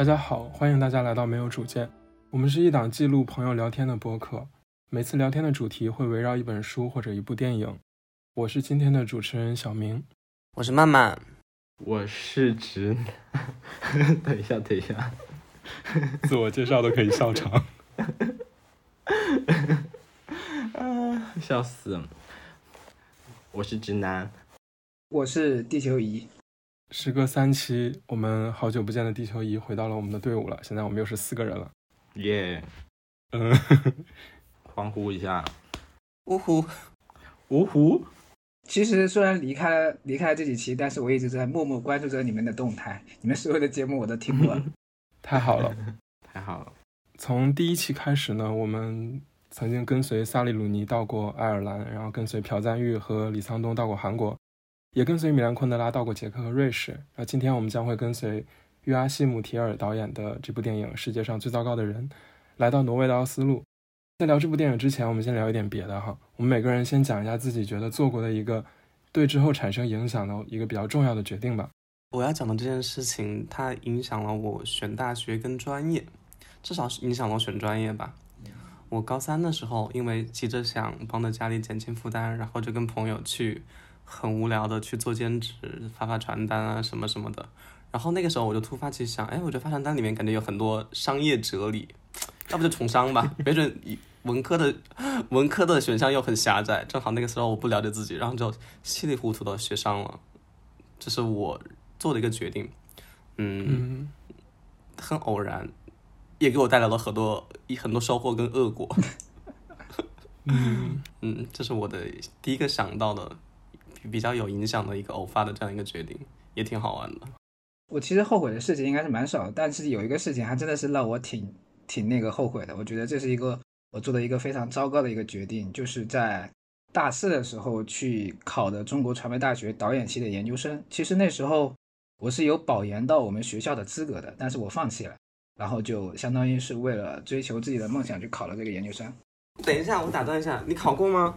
大家好，欢迎大家来到没有主见。我们是一档记录朋友聊天的播客，每次聊天的主题会围绕一本书或者一部电影。我是今天的主持人小明，我是曼曼，我是直男。等一下，等一下，自我介绍都可以笑场。啊，笑死！我是直男，我是地球仪。时隔三期，我们好久不见的地球仪回到了我们的队伍了。现在我们又是四个人了，耶！嗯，欢呼一下，呜呼，呜呼！其实虽然离开了离开了这几期，但是我一直在默默关注着你们的动态，你们所有的节目我都听过了。太好了，太好了！从第一期开始呢，我们曾经跟随萨利鲁尼到过爱尔兰，然后跟随朴赞玉和李沧东到过韩国。也跟随米兰昆德拉到过捷克和瑞士。那今天我们将会跟随约阿希姆提尔导演的这部电影《世界上最糟糕的人》，来到挪威的奥斯陆。在聊这部电影之前，我们先聊一点别的哈。我们每个人先讲一下自己觉得做过的一个对之后产生影响的一个比较重要的决定吧。我要讲的这件事情，它影响了我选大学跟专业，至少是影响了我选专业吧。我高三的时候，因为急着想帮着家里减轻负担，然后就跟朋友去。很无聊的去做兼职，发发传单啊什么什么的。然后那个时候我就突发奇想，哎，我觉得发传单里面感觉有很多商业哲理，要不就从商吧？没准文科的文科的选项又很狭窄，正好那个时候我不了解自己，然后就稀里糊涂的学商了。这是我做的一个决定，嗯，很偶然，也给我带来了很多很多收获跟恶果。嗯嗯，这是我的第一个想到的。比较有影响的一个偶发的这样一个决定，也挺好玩的。我其实后悔的事情应该是蛮少，但是有一个事情还真的是让我挺挺那个后悔的。我觉得这是一个我做的一个非常糟糕的一个决定，就是在大四的时候去考的中国传媒大学导演系的研究生。其实那时候我是有保研到我们学校的资格的，但是我放弃了，然后就相当于是为了追求自己的梦想去考了这个研究生。等一下，我打断一下，你考过吗？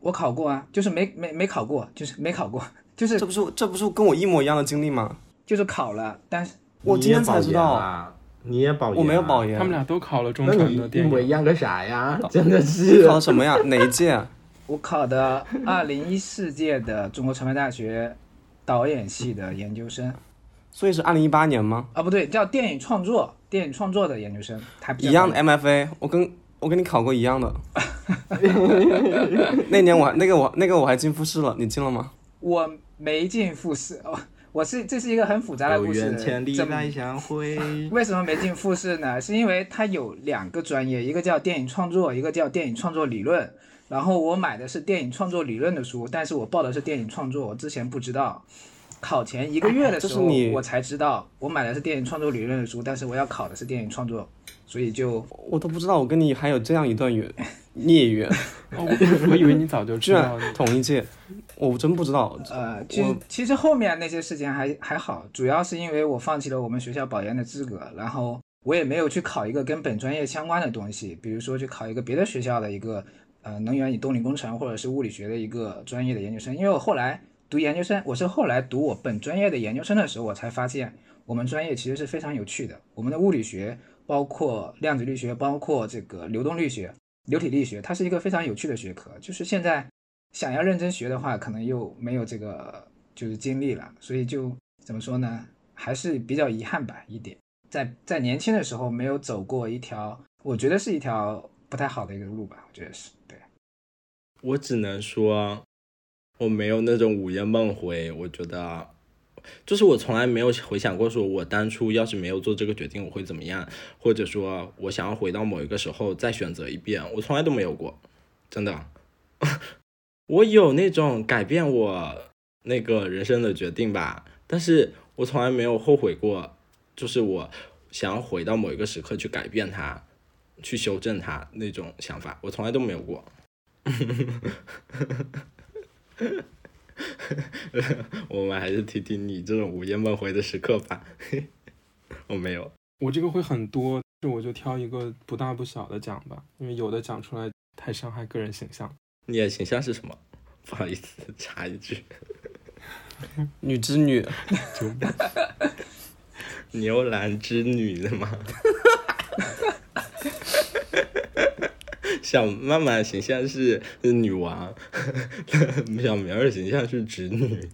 我考过啊，就是没没没考过，就是没考过，就是这不是这不是跟我一模一样的经历吗？就是考了，但是我今天才知道，你也保研，我没有保研，他们俩都考了中传的电影，一模一样个啥呀？真的是考什么呀？哪一届？我考的二零一四届的中国传媒大学导演系的研究生，所以是二零一八年吗？啊，不对，叫电影创作，电影创作的研究生，一样的 MFA，我跟。我跟你考过一样的，那年我那个我那个我还进复试了，你进了吗？我没进复试哦，我是这是一个很复杂的故事。怎么相会？为什么没进复试呢？是因为它有两个专业，一个叫电影创作，一个叫电影创作理论。然后我买的是电影创作理论的书，但是我报的是电影创作，我之前不知道。考前一个月的时候，我才知道我买的是电影创作理论的书，但是我要考的是电影创作。所以就我都不知道，我跟你还有这样一段缘 孽缘。我以为你早就知道同一届，我真不知道。呃，其实其实后面那些事情还还好，主要是因为我放弃了我们学校保研的资格，然后我也没有去考一个跟本专业相关的东西，比如说去考一个别的学校的一个呃能源与动力工程或者是物理学的一个专业的研究生。因为我后来读研究生，我是后来读我本专业的研究生的时候，我才发现我们专业其实是非常有趣的，我们的物理学。包括量子力学，包括这个流动力学、流体力学，它是一个非常有趣的学科。就是现在想要认真学的话，可能又没有这个就是精力了，所以就怎么说呢，还是比较遗憾吧一点。在在年轻的时候没有走过一条，我觉得是一条不太好的一个路吧，我觉得是对。我只能说，我没有那种午夜梦回，我觉得。就是我从来没有回想过，说我当初要是没有做这个决定，我会怎么样，或者说我想要回到某一个时候再选择一遍，我从来都没有过，真的。我有那种改变我那个人生的决定吧，但是我从来没有后悔过，就是我想要回到某一个时刻去改变它，去修正它那种想法，我从来都没有过。我们还是听听你这种午夜梦回的时刻吧。我没有，我这个会很多，就我就挑一个不大不小的讲吧，因为有的讲出来太伤害个人形象。你的形象是什么？不好意思，插一句，女织女。牛郎织女的吗？小曼曼形象是女王，小苗儿形象是侄女。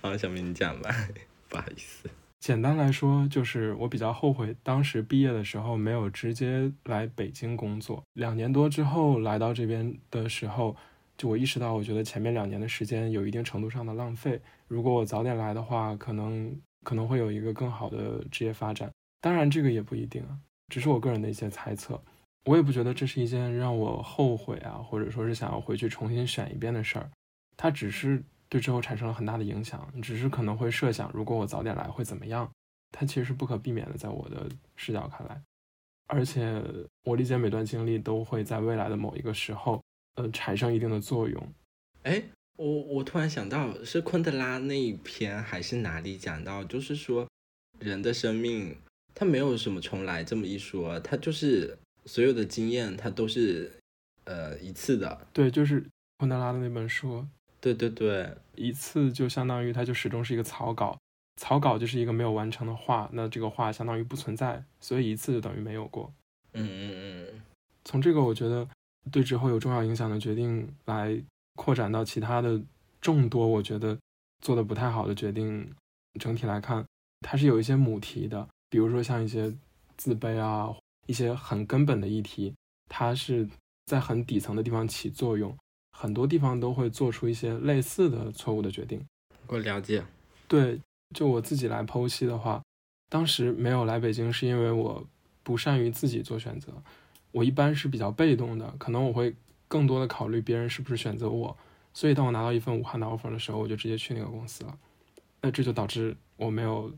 好，小明你讲吧，不好意思。简单来说，就是我比较后悔当时毕业的时候没有直接来北京工作。两年多之后来到这边的时候，就我意识到，我觉得前面两年的时间有一定程度上的浪费。如果我早点来的话，可能可能会有一个更好的职业发展。当然，这个也不一定啊，只是我个人的一些猜测。我也不觉得这是一件让我后悔啊，或者说是想要回去重新选一遍的事儿。它只是对之后产生了很大的影响，只是可能会设想，如果我早点来会怎么样。它其实是不可避免的，在我的视角看来。而且我理解每段经历都会在未来的某一个时候，呃，产生一定的作用。哎，我我突然想到，是昆德拉那一篇还是哪里讲到，就是说人的生命它没有什么重来这么一说，它就是。所有的经验，它都是，呃，一次的。对，就是昆德拉的那本书。对对对，一次就相当于它就始终是一个草稿，草稿就是一个没有完成的画，那这个画相当于不存在，所以一次就等于没有过。嗯嗯嗯。从这个我觉得对之后有重要影响的决定来扩展到其他的众多，我觉得做的不太好的决定，整体来看，它是有一些母题的，比如说像一些自卑啊。一些很根本的议题，它是在很底层的地方起作用，很多地方都会做出一些类似的错误的决定。我了解。对，就我自己来剖析的话，当时没有来北京，是因为我不善于自己做选择。我一般是比较被动的，可能我会更多的考虑别人是不是选择我。所以当我拿到一份武汉的 offer 的时候，我就直接去那个公司了。那这就导致我没有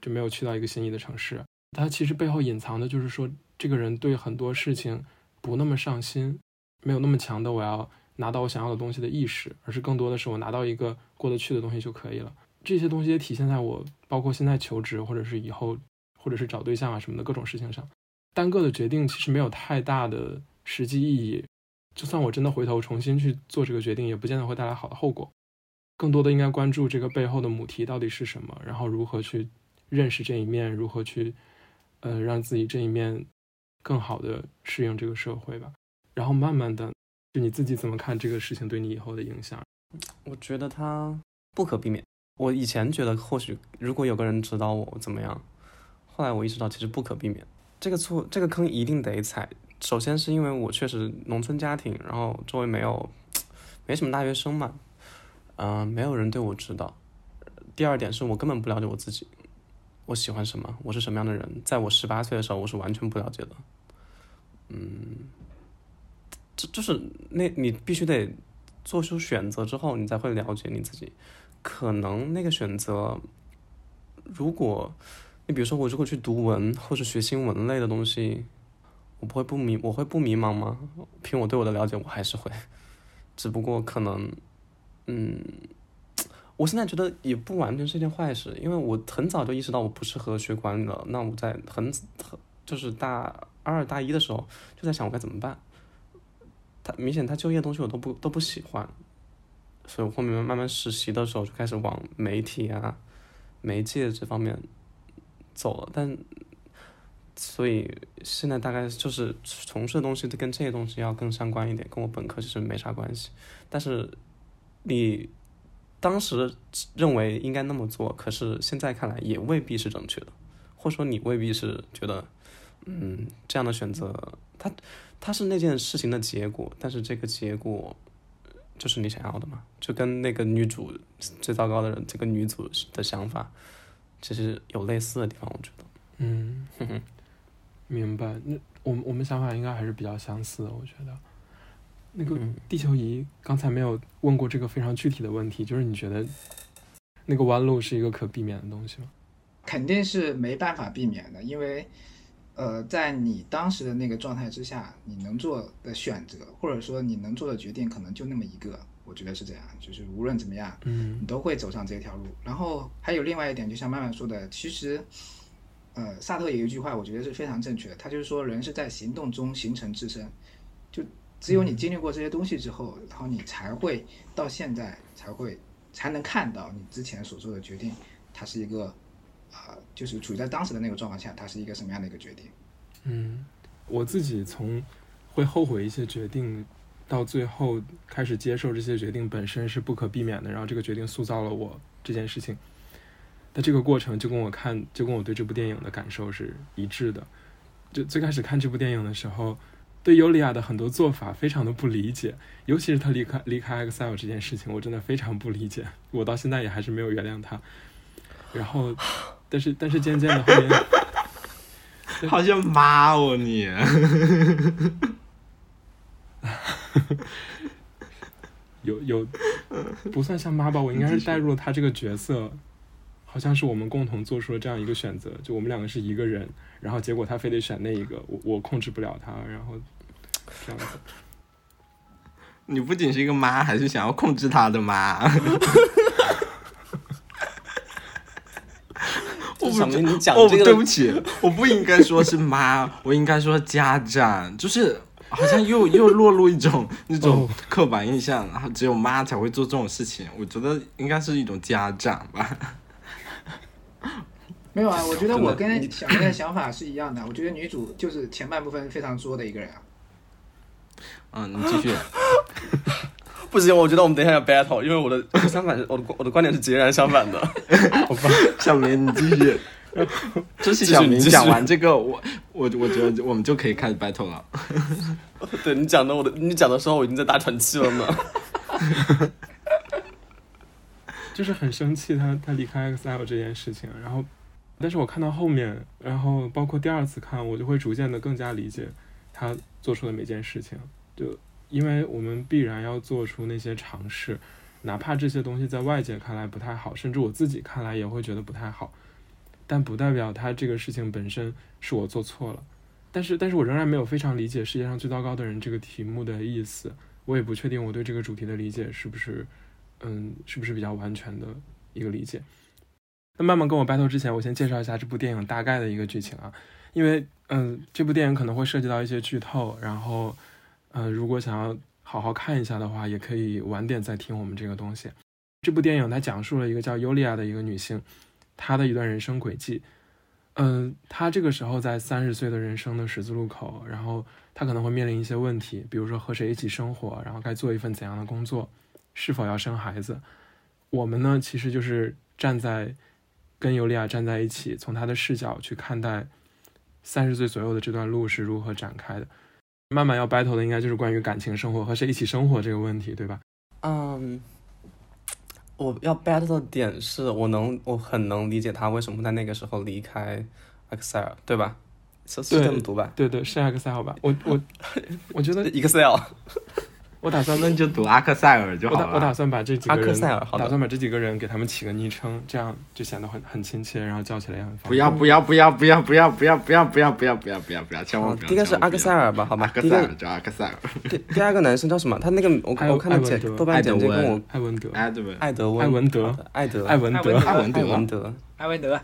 就没有去到一个心仪的城市。它其实背后隐藏的就是说，这个人对很多事情不那么上心，没有那么强的我要拿到我想要的东西的意识，而是更多的是我拿到一个过得去的东西就可以了。这些东西也体现在我包括现在求职，或者是以后，或者是找对象啊什么的各种事情上。单个的决定其实没有太大的实际意义，就算我真的回头重新去做这个决定，也不见得会带来好的后果。更多的应该关注这个背后的母题到底是什么，然后如何去认识这一面，如何去。呃，让自己这一面更好的适应这个社会吧，然后慢慢的，就你自己怎么看这个事情对你以后的影响？我觉得它不可避免。我以前觉得或许如果有个人指导我怎么样，后来我意识到其实不可避免。这个错，这个坑一定得踩。首先是因为我确实农村家庭，然后周围没有没什么大学生嘛，嗯，没有人对我指导。第二点是我根本不了解我自己。我喜欢什么？我是什么样的人？在我十八岁的时候，我是完全不了解的。嗯，这就是那你必须得做出选择之后，你才会了解你自己。可能那个选择，如果你比如说我如果去读文或者学新闻类的东西，我不会不迷，我会不迷茫吗？凭我对我的了解，我还是会。只不过可能，嗯。我现在觉得也不完全是一件坏事，因为我很早就意识到我不适合学管理了。那我在很很就是大二大一的时候就在想我该怎么办。他明显他就业东西我都不都不喜欢，所以我后面慢慢实习的时候就开始往媒体啊、媒介这方面走了。但所以现在大概就是从事的东西都跟这些东西要更相关一点，跟我本科其实没啥关系。但是你。当时认为应该那么做，可是现在看来也未必是正确的，或者说你未必是觉得，嗯，这样的选择，它它是那件事情的结果，但是这个结果就是你想要的嘛？就跟那个女主最糟糕的人，这个女主的想法，其实有类似的地方，我觉得。嗯，明白。那我们我们想法应该还是比较相似的，我觉得。那个地球仪刚才没有问过这个非常具体的问题，就是你觉得那个弯路是一个可避免的东西吗？肯定是没办法避免的，因为呃，在你当时的那个状态之下，你能做的选择或者说你能做的决定可能就那么一个，我觉得是这样，就是无论怎么样，嗯，你都会走上这条路。然后还有另外一点，就像曼曼说的，其实呃，萨特有一句话，我觉得是非常正确的，他就是说人是在行动中形成自身，就。只有你经历过这些东西之后，然后你才会到现在才会才能看到你之前所做的决定，它是一个啊、就是处在当时的那个状况下，它是一个什么样的一个决定？嗯，我自己从会后悔一些决定，到最后开始接受这些决定本身是不可避免的，然后这个决定塑造了我这件事情。但这个过程就跟我看，就跟我对这部电影的感受是一致的。就最开始看这部电影的时候，对尤利亚的很多做法非常的不理解，尤其是他离开离开 Excel 这件事情，我真的非常不理解，我到现在也还是没有原谅他。然后，但是但是渐渐的后面。好像妈哦你，有有 不算像妈吧，我应该是带入了他这个角色，好像是我们共同做出了这样一个选择，就我们两个是一个人，然后结果他非得选那一个，我我控制不了他，然后这样子。你不仅是一个妈，还是想要控制他的妈。我小明，你讲哦，这个，对不起，我不应该说是妈，我应该说家长，就是好像又又落入一种那种哦刻板印象，然后只有妈才会做这种事情。我觉得应该是一种家长吧。没有啊，我觉得我跟小明的想法是一样的。我觉得女主就是前半部分非常作的一个人啊。嗯，你继续。不行，我觉得我们等一下要 battle，因为我的 相反，我的我的观点是截然相反的。好吧，小明，你继续。就是小明讲完这个，我我我觉得我们就可以开始 battle 了。对你讲的，我的你讲的时候，我已经在大喘气了呢。就是很生气他他离开 Excel 这件事情，然后，但是我看到后面，然后包括第二次看，我就会逐渐的更加理解他做出的每件事情，就因为我们必然要做出那些尝试，哪怕这些东西在外界看来不太好，甚至我自己看来也会觉得不太好，但不代表他这个事情本身是我做错了。但是，但是我仍然没有非常理解世界上最糟糕的人这个题目的意思，我也不确定我对这个主题的理解是不是，嗯，是不是比较完全的一个理解。那慢慢跟我 battle 之前，我先介绍一下这部电影大概的一个剧情啊，因为嗯，这部电影可能会涉及到一些剧透，然后嗯，如果想要好好看一下的话，也可以晚点再听我们这个东西。这部电影它讲述了一个叫尤利亚的一个女性，她的一段人生轨迹。嗯，她这个时候在三十岁的人生的十字路口，然后她可能会面临一些问题，比如说和谁一起生活，然后该做一份怎样的工作，是否要生孩子。我们呢，其实就是站在跟尤利亚站在一起，从她的视角去看待三十岁左右的这段路是如何展开的。慢慢要 battle 的应该就是关于感情生活和谁一起生活这个问题，对吧？嗯，我要 battle 的点是我能，我很能理解他为什么在那个时候离开 Excel，对吧？是这么读吧对对，是 Excel 吧？我我我觉得？Excel，我打算那你就读阿克塞尔就我好了。打我打算把这几个人，阿克塞尔好打算把这几个人给他们起个昵称，这样就显得很很亲切，然后叫起来也很方便。不要不要不要不要不要不要不要不要不要不要不要不要，千万不要。第一个是阿克塞尔吧，好吧阿？克塞尔叫阿克塞尔，第第二个男生叫什么？他那个我艾我看豆瓣简介跟我艾文德？艾德温艾文德好的艾德艾文德，艾文德艾文德艾文德，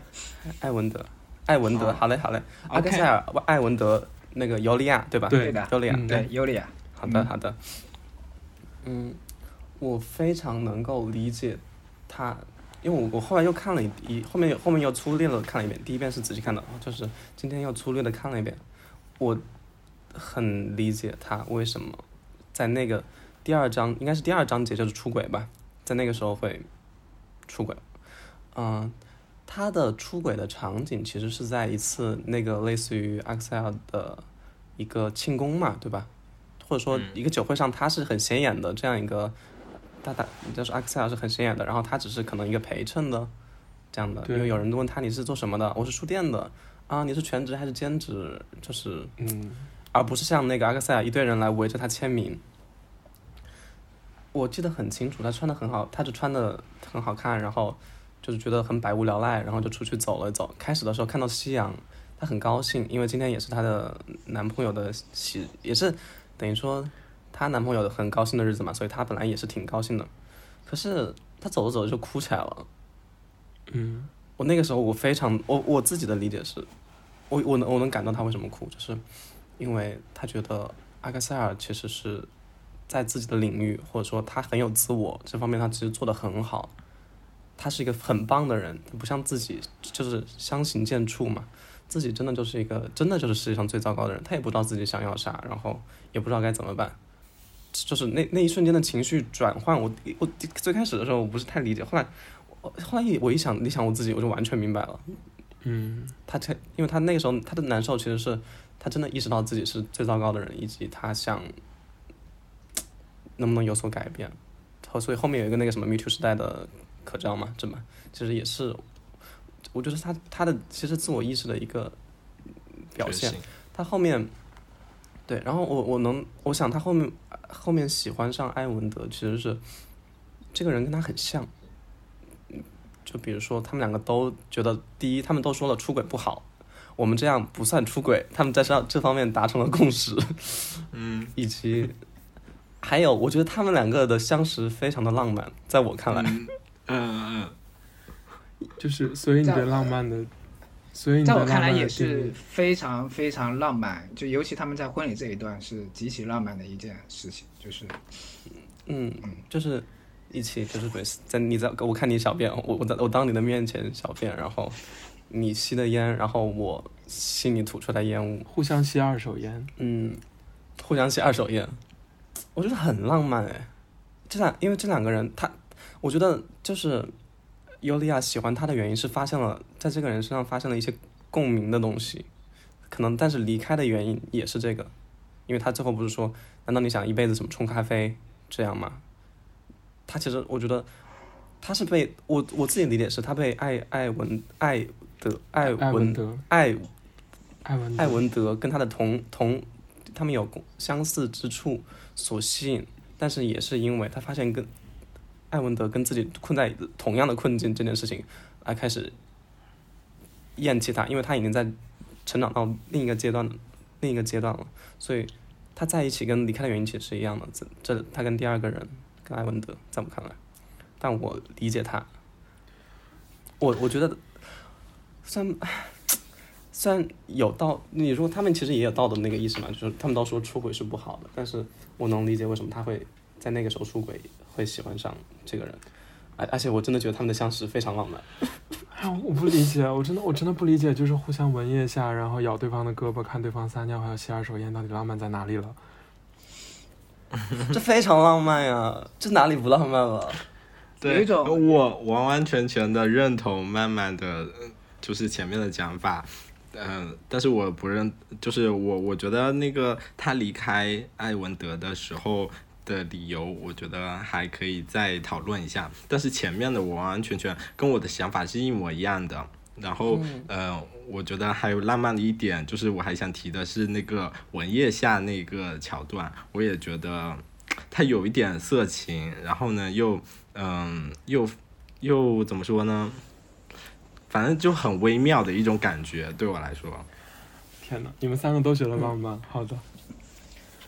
艾文德艾文德，哦好嘞好嘞，阿克塞尔艾文德那个尤利亚对吧？对对的，尤利亚嗯对，尤利亚，好的，好的。嗯，我非常能够理解他，因为我我后来又看了一一后面后面又粗略的看了一遍，第一遍是仔细看的，就是今天又粗略的看了一遍，我很理解他为什么在那个第二章应该是第二章节就是出轨吧，在那个时候会出轨，嗯。他的出轨的场景其实是在一次那个类似于 Excel 的一个庆功嘛，对吧？或者说嗯一个酒会上，他是很显眼的这样一个，大大就是 Excel 是很显眼的，然后他只是可能一个陪衬的这样的，因为有人问他你是做什么的，我是书店的啊，你是全职还是兼职？就是嗯，而不是像那个阿克塞尔一堆人来围着他签名。我记得很清楚，他穿的很好，他就穿的很好看，然后就是觉得很百无聊赖，然后就出去走了走。开始的时候看到夕阳，她很高兴，因为今天也是她的男朋友的喜，也是等于说她男朋友很高兴的日子嘛，所以她本来也是挺高兴的。可是她走着走着就哭起来了。嗯，我那个时候我非常我我自己的理解是，我我能我能感到她为什么哭，就是因为她觉得阿克塞尔其实是在自己的领域或者说他很有自我这方面，他其实做的很好，他是一个很棒的人，不像自己就是相形见绌嘛，自己真的就是一个真的就是世界上最糟糕的人，他也不知道自己想要啥，然后也不知道该怎么办，就是那那一瞬间的情绪转换，我我最开始的时候我不是太理解，后来我后来一我一想你想我自己，我就完全明白了，嗯，他才因为他那个时候他的难受其实是他真的意识到自己是最糟糕的人，以及他想能不能有所改变，后所以后面有一个那个什么 Me Too 时代的可照嘛，这么其实也是，我觉得他他的其实自我意识的一个表现他后面，对，然后我我能我想他后面后面喜欢上艾文德，其实是这个人跟他很像，嗯就比如说他们两个都觉得，第一，他们都说了出轨不好，我们这样不算出轨，他们在这这方面达成了共识，嗯。以及还有，我觉得他们两个的相识非常的浪漫，在我看来，嗯嗯就是所以你的浪漫的，所以在我看来也是非常非常浪漫，就尤其他们在婚礼这一段是极其浪漫的一件事情，就是嗯，就是一起就是对，在你在我看你小便，我我在我当你的面前小便，然后你吸的烟，然后我吸你吐出来烟雾，互相吸二手烟，嗯，互相吸二手烟，我觉得很浪漫哎。这两因为这两个人，他我觉得就是尤利亚喜欢他的原因是发现了在这个人身上发现了一些共鸣的东西，可能但是离开的原因也是这个，因为他最后不是说，难道你想一辈子怎么冲咖啡这样吗？他其实我觉得他是被我我自己理解是他被艾艾文艾德艾艾文文德，艾艾文德。艾文德跟他的同同，他们有相似之处所吸引，但是也是因为他发现跟艾文德跟自己困在同样的困境这件事情，来开始厌弃他，因为他已经在成长到另一个阶段另一个阶段了，所以他在一起跟离开的原因其实是一样的。这这他跟第二个人跟艾文德，在我看来，但我理解他，我我觉得虽然。虽然有道，你说他们其实也有道德那个意识嘛，就是他们都说出轨是不好的，但是我能理解为什么他会在那个时候出轨，会喜欢上这个人，而而且我真的觉得他们的相识非常浪漫。哎，我不理解，我真的我真的不理解，就是互相闻腋下，然后咬对方的胳膊，看对方撒尿，还有吸二手烟，到底浪漫在哪里了？这非常浪漫呀，这哪里不浪漫了？对，有一种我完完全全的认同慢慢的，呃就是前面的讲法，嗯、但是我不认，就是我我觉得那个他离开艾文德的时候的理由，我觉得还可以再讨论一下，但是前面的我完完全全跟我的想法是一模一样的。然后，呃，我觉得还有浪漫的一点，就是我还想提的是那个文叶下那个桥段，我也觉得它有一点色情，然后呢又嗯又又怎么说呢？反正就很微妙的一种感觉，对我来说。天哪，你们三个都觉得浪漫？好的，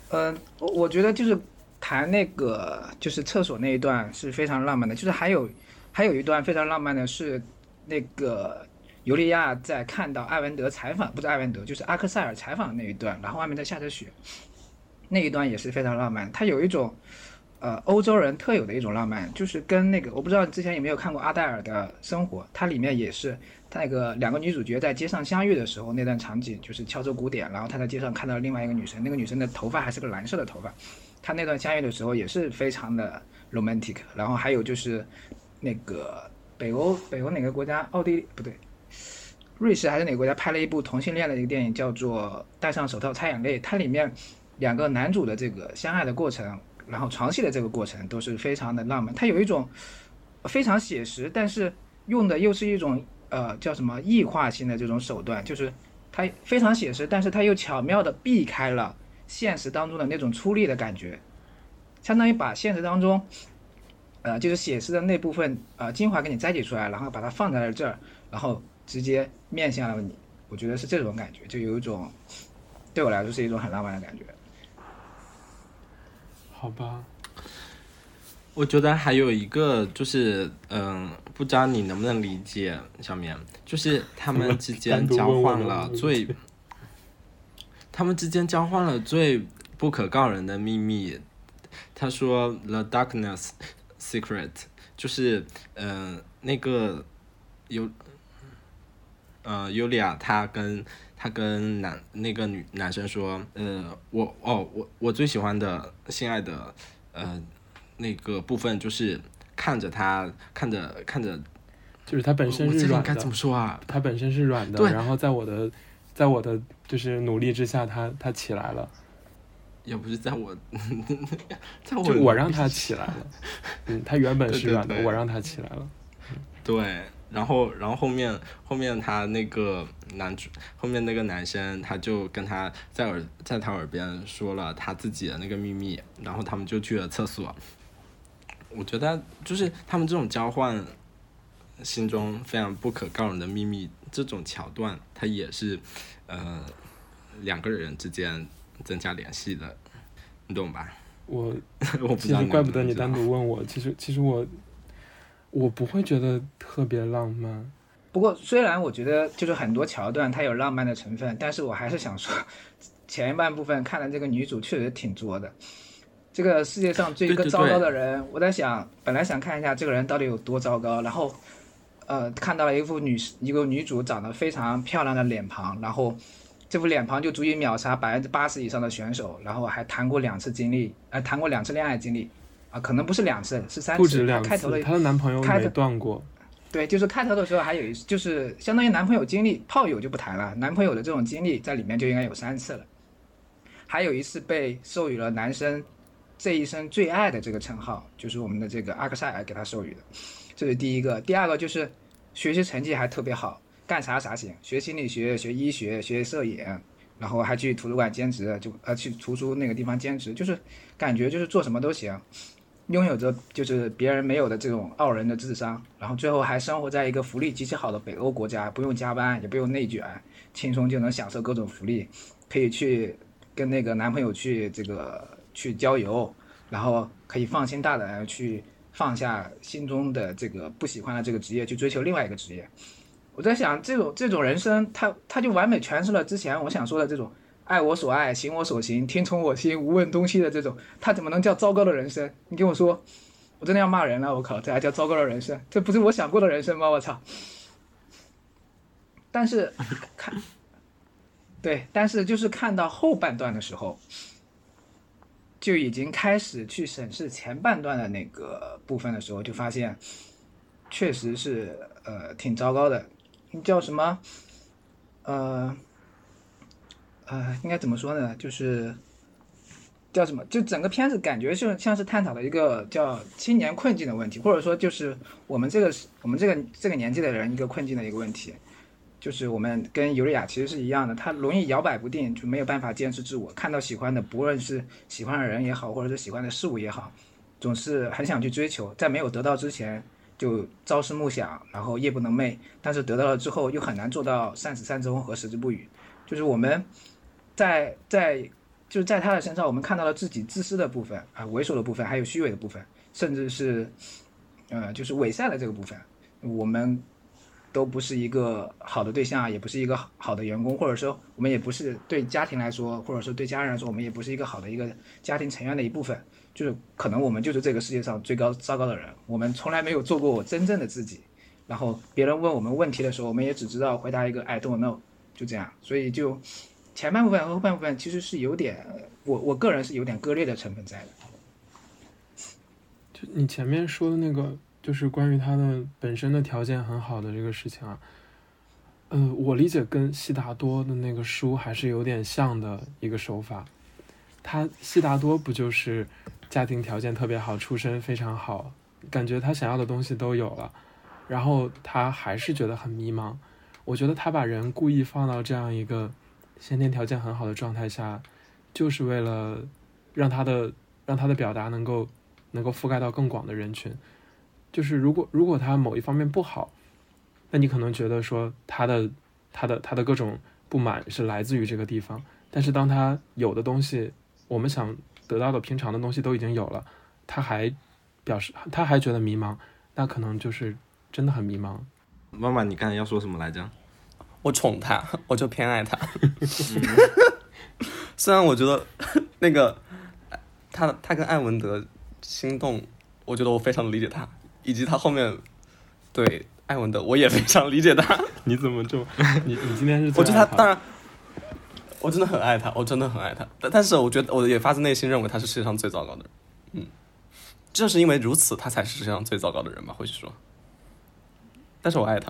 嗯，我我觉得就是谈那个就是厕所那一段是非常浪漫的，就是还有还有一段非常浪漫的是那个尤利亚在看到艾文德采访，不是艾文德，就是阿克塞尔采访的那一段，然后外面在下着雪，那一段也是非常浪漫，它有一种。呃，欧洲人特有的一种浪漫，就是跟那个我不知道你之前有没有看过阿黛尔的生活，它里面也是他那个两个女主角在街上相遇的时候那段场景，就是敲着鼓点，然后他在街上看到另外一个女生，那个女生的头发还是个蓝色的头发，他那段相遇的时候也是非常的 romantic。然后还有就是那个北欧北欧哪个国家，奥地利不对，瑞士还是哪个国家拍了一部同性恋的一个电影，叫做《戴上手套擦眼泪》，它里面两个男主的这个相爱的过程，然后床戏的这个过程都是非常的浪漫，它有一种非常写实，但是用的又是一种呃叫什么异化性的这种手段，就是它非常写实，但是它又巧妙的避开了现实当中的那种粗粝的感觉，相当于把现实当中呃就是写实的那部分呃精华给你摘取出来，然后把它放在了这儿，然后直接面向了你，我觉得是这种感觉，就有一种对我来说是一种很浪漫的感觉。好吧，我觉得还有一个就是，嗯，不知道你能不能理解，小棉，就是他们 之间交换了最他们之间交换了最不可告人的秘密。他说 “The darkness secret”，就是嗯、呃那个尤呃尤利亚她跟她跟男那个女男生说，呃我哦我我最喜欢的心爱的呃那个部分就是看着他看着看着，就是他本身我是软的该怎么，说啊？它本身是软的，对然后在我的在我的就是努力之下，他他起来了，也不是在我，在我我让他起来了。嗯，它原本是软的，对我让他起来了。对，然后然后后面后面他那个男主后面那个男生他就跟他在耳在他耳边说了他自己的那个秘密，然后他们就去了厕所。我觉得就是他们这种交换心中非常不可告人的秘密这种桥段，它也是呃两个人之间增加联系的，你懂吧？我 我不知道其实怪不得你单独问我，其实其实我我不会觉得特别浪漫。不过，虽然我觉得就是很多桥段它有浪漫的成分，但是我还是想说，前半部分看的这个女主确实挺作的。这个世界上最一个糟糕的人，我在想，本来想看一下这个人到底有多糟糕，然后，呃，看到了一副女一个女主长得非常漂亮的脸庞，然后这副脸庞就足以秒杀百分之八十以上的选手，然后还谈过两次经历，呃，谈过两次恋爱经历，啊、可能不是两次，是三次。不止两次，开头的她的男朋友没断过。对，就是开头的时候还有一，就是相当于男朋友经历，炮友就不谈了，男朋友的这种经历在里面就应该有三次了，还有一次被授予了男生这一生最爱的这个称号，就是我们的这个阿克塞尔给他授予的，这是第一个。第二个就是学习成绩还特别好，干啥啥行，学心理学、学医学、学摄影，然后还去图书馆兼职，就呃去图书那个地方兼职，就是感觉就是做什么都行。拥有着就是别人没有的这种傲人的智商，然后最后还生活在一个福利极其好的北欧国家，不用加班，也不用内卷，轻松就能享受各种福利，可以去跟那个男朋友去这个去郊游，然后可以放心大胆去放下心中的这个不喜欢的这个职业，去追求另外一个职业。我在想，这种这种人生，他他就完美诠释了之前我想说的这种爱我所爱，行我所行，听从我心，无问东西的这种，他怎么能叫糟糕的人生？你跟我说，我真的要骂人了！我靠，这还叫糟糕的人生？这不是我想过的人生吗？我操！但是看，对，但是就是看到后半段的时候，就已经开始去审视前半段的那个部分的时候，就发现确实是呃挺糟糕的。叫什么？呃。呃，应该怎么说呢？就是叫什么？就整个片子感觉就像是探讨了一个叫青年困境的问题，或者说就是我们这个我们这个这个年纪的人一个困境的一个问题。就是我们跟尤利亚其实是一样的，他容易摇摆不定，就没有办法坚持自我。看到喜欢的，不论是喜欢的人也好，或者是喜欢的事物也好，总是很想去追求，在没有得到之前就朝思暮想，然后夜不能寐。但是得到了之后，又很难做到善始善终和矢志不渝。就是我们。在在就是在他的身上，我们看到了自己自私的部分啊，猥琐的部分，还有虚伪的部分，甚至是，呃，就是伪善的这个部分，我们都不是一个好的对象，也不是一个好的员工，或者说我们也不是对家庭来说，或者说对家人来说，我们也不是一个好的一个家庭成员的一部分，就是可能我们就是这个世界上最高糟糕的人，我们从来没有做过我真正的自己，然后别人问我们问题的时候，我们也只知道回答一个 I don't know，就这样，所以就。前半部分和后半部分其实是有点，我我个人是有点割裂的成分在的。就你前面说的那个，就是关于他的本身的条件很好的这个事情啊，呃，我理解跟悉达多的那个书还是有点像的一个手法。他悉达多不就是家庭条件特别好，出身非常好，感觉他想要的东西都有了，然后他还是觉得很迷茫。我觉得他把人故意放到这样一个。先天条件很好的状态下，就是为了让他的让他的表达能够能够覆盖到更广的人群。就是如果如果他某一方面不好，那你可能觉得说他的他的他的各种不满是来自于这个地方。但是当他有的东西，我们想得到的平常的东西都已经有了，他还表示他还觉得迷茫，那可能就是真的很迷茫。妈妈，你刚才要说什么来着？我宠他，我就偏爱他。虽然我觉得那个他他跟艾文德心动，我觉得我非常理解他，以及他后面对艾文的，我也非常理解他。你怎么就 你你今天是我觉得他他当然，我真的很爱他，我真的很爱他。但但是我觉得我也发自内心认为他是世界上最糟糕的人。嗯，正是因为如此，他才是世界上最糟糕的人吧？或许说，但是我爱他。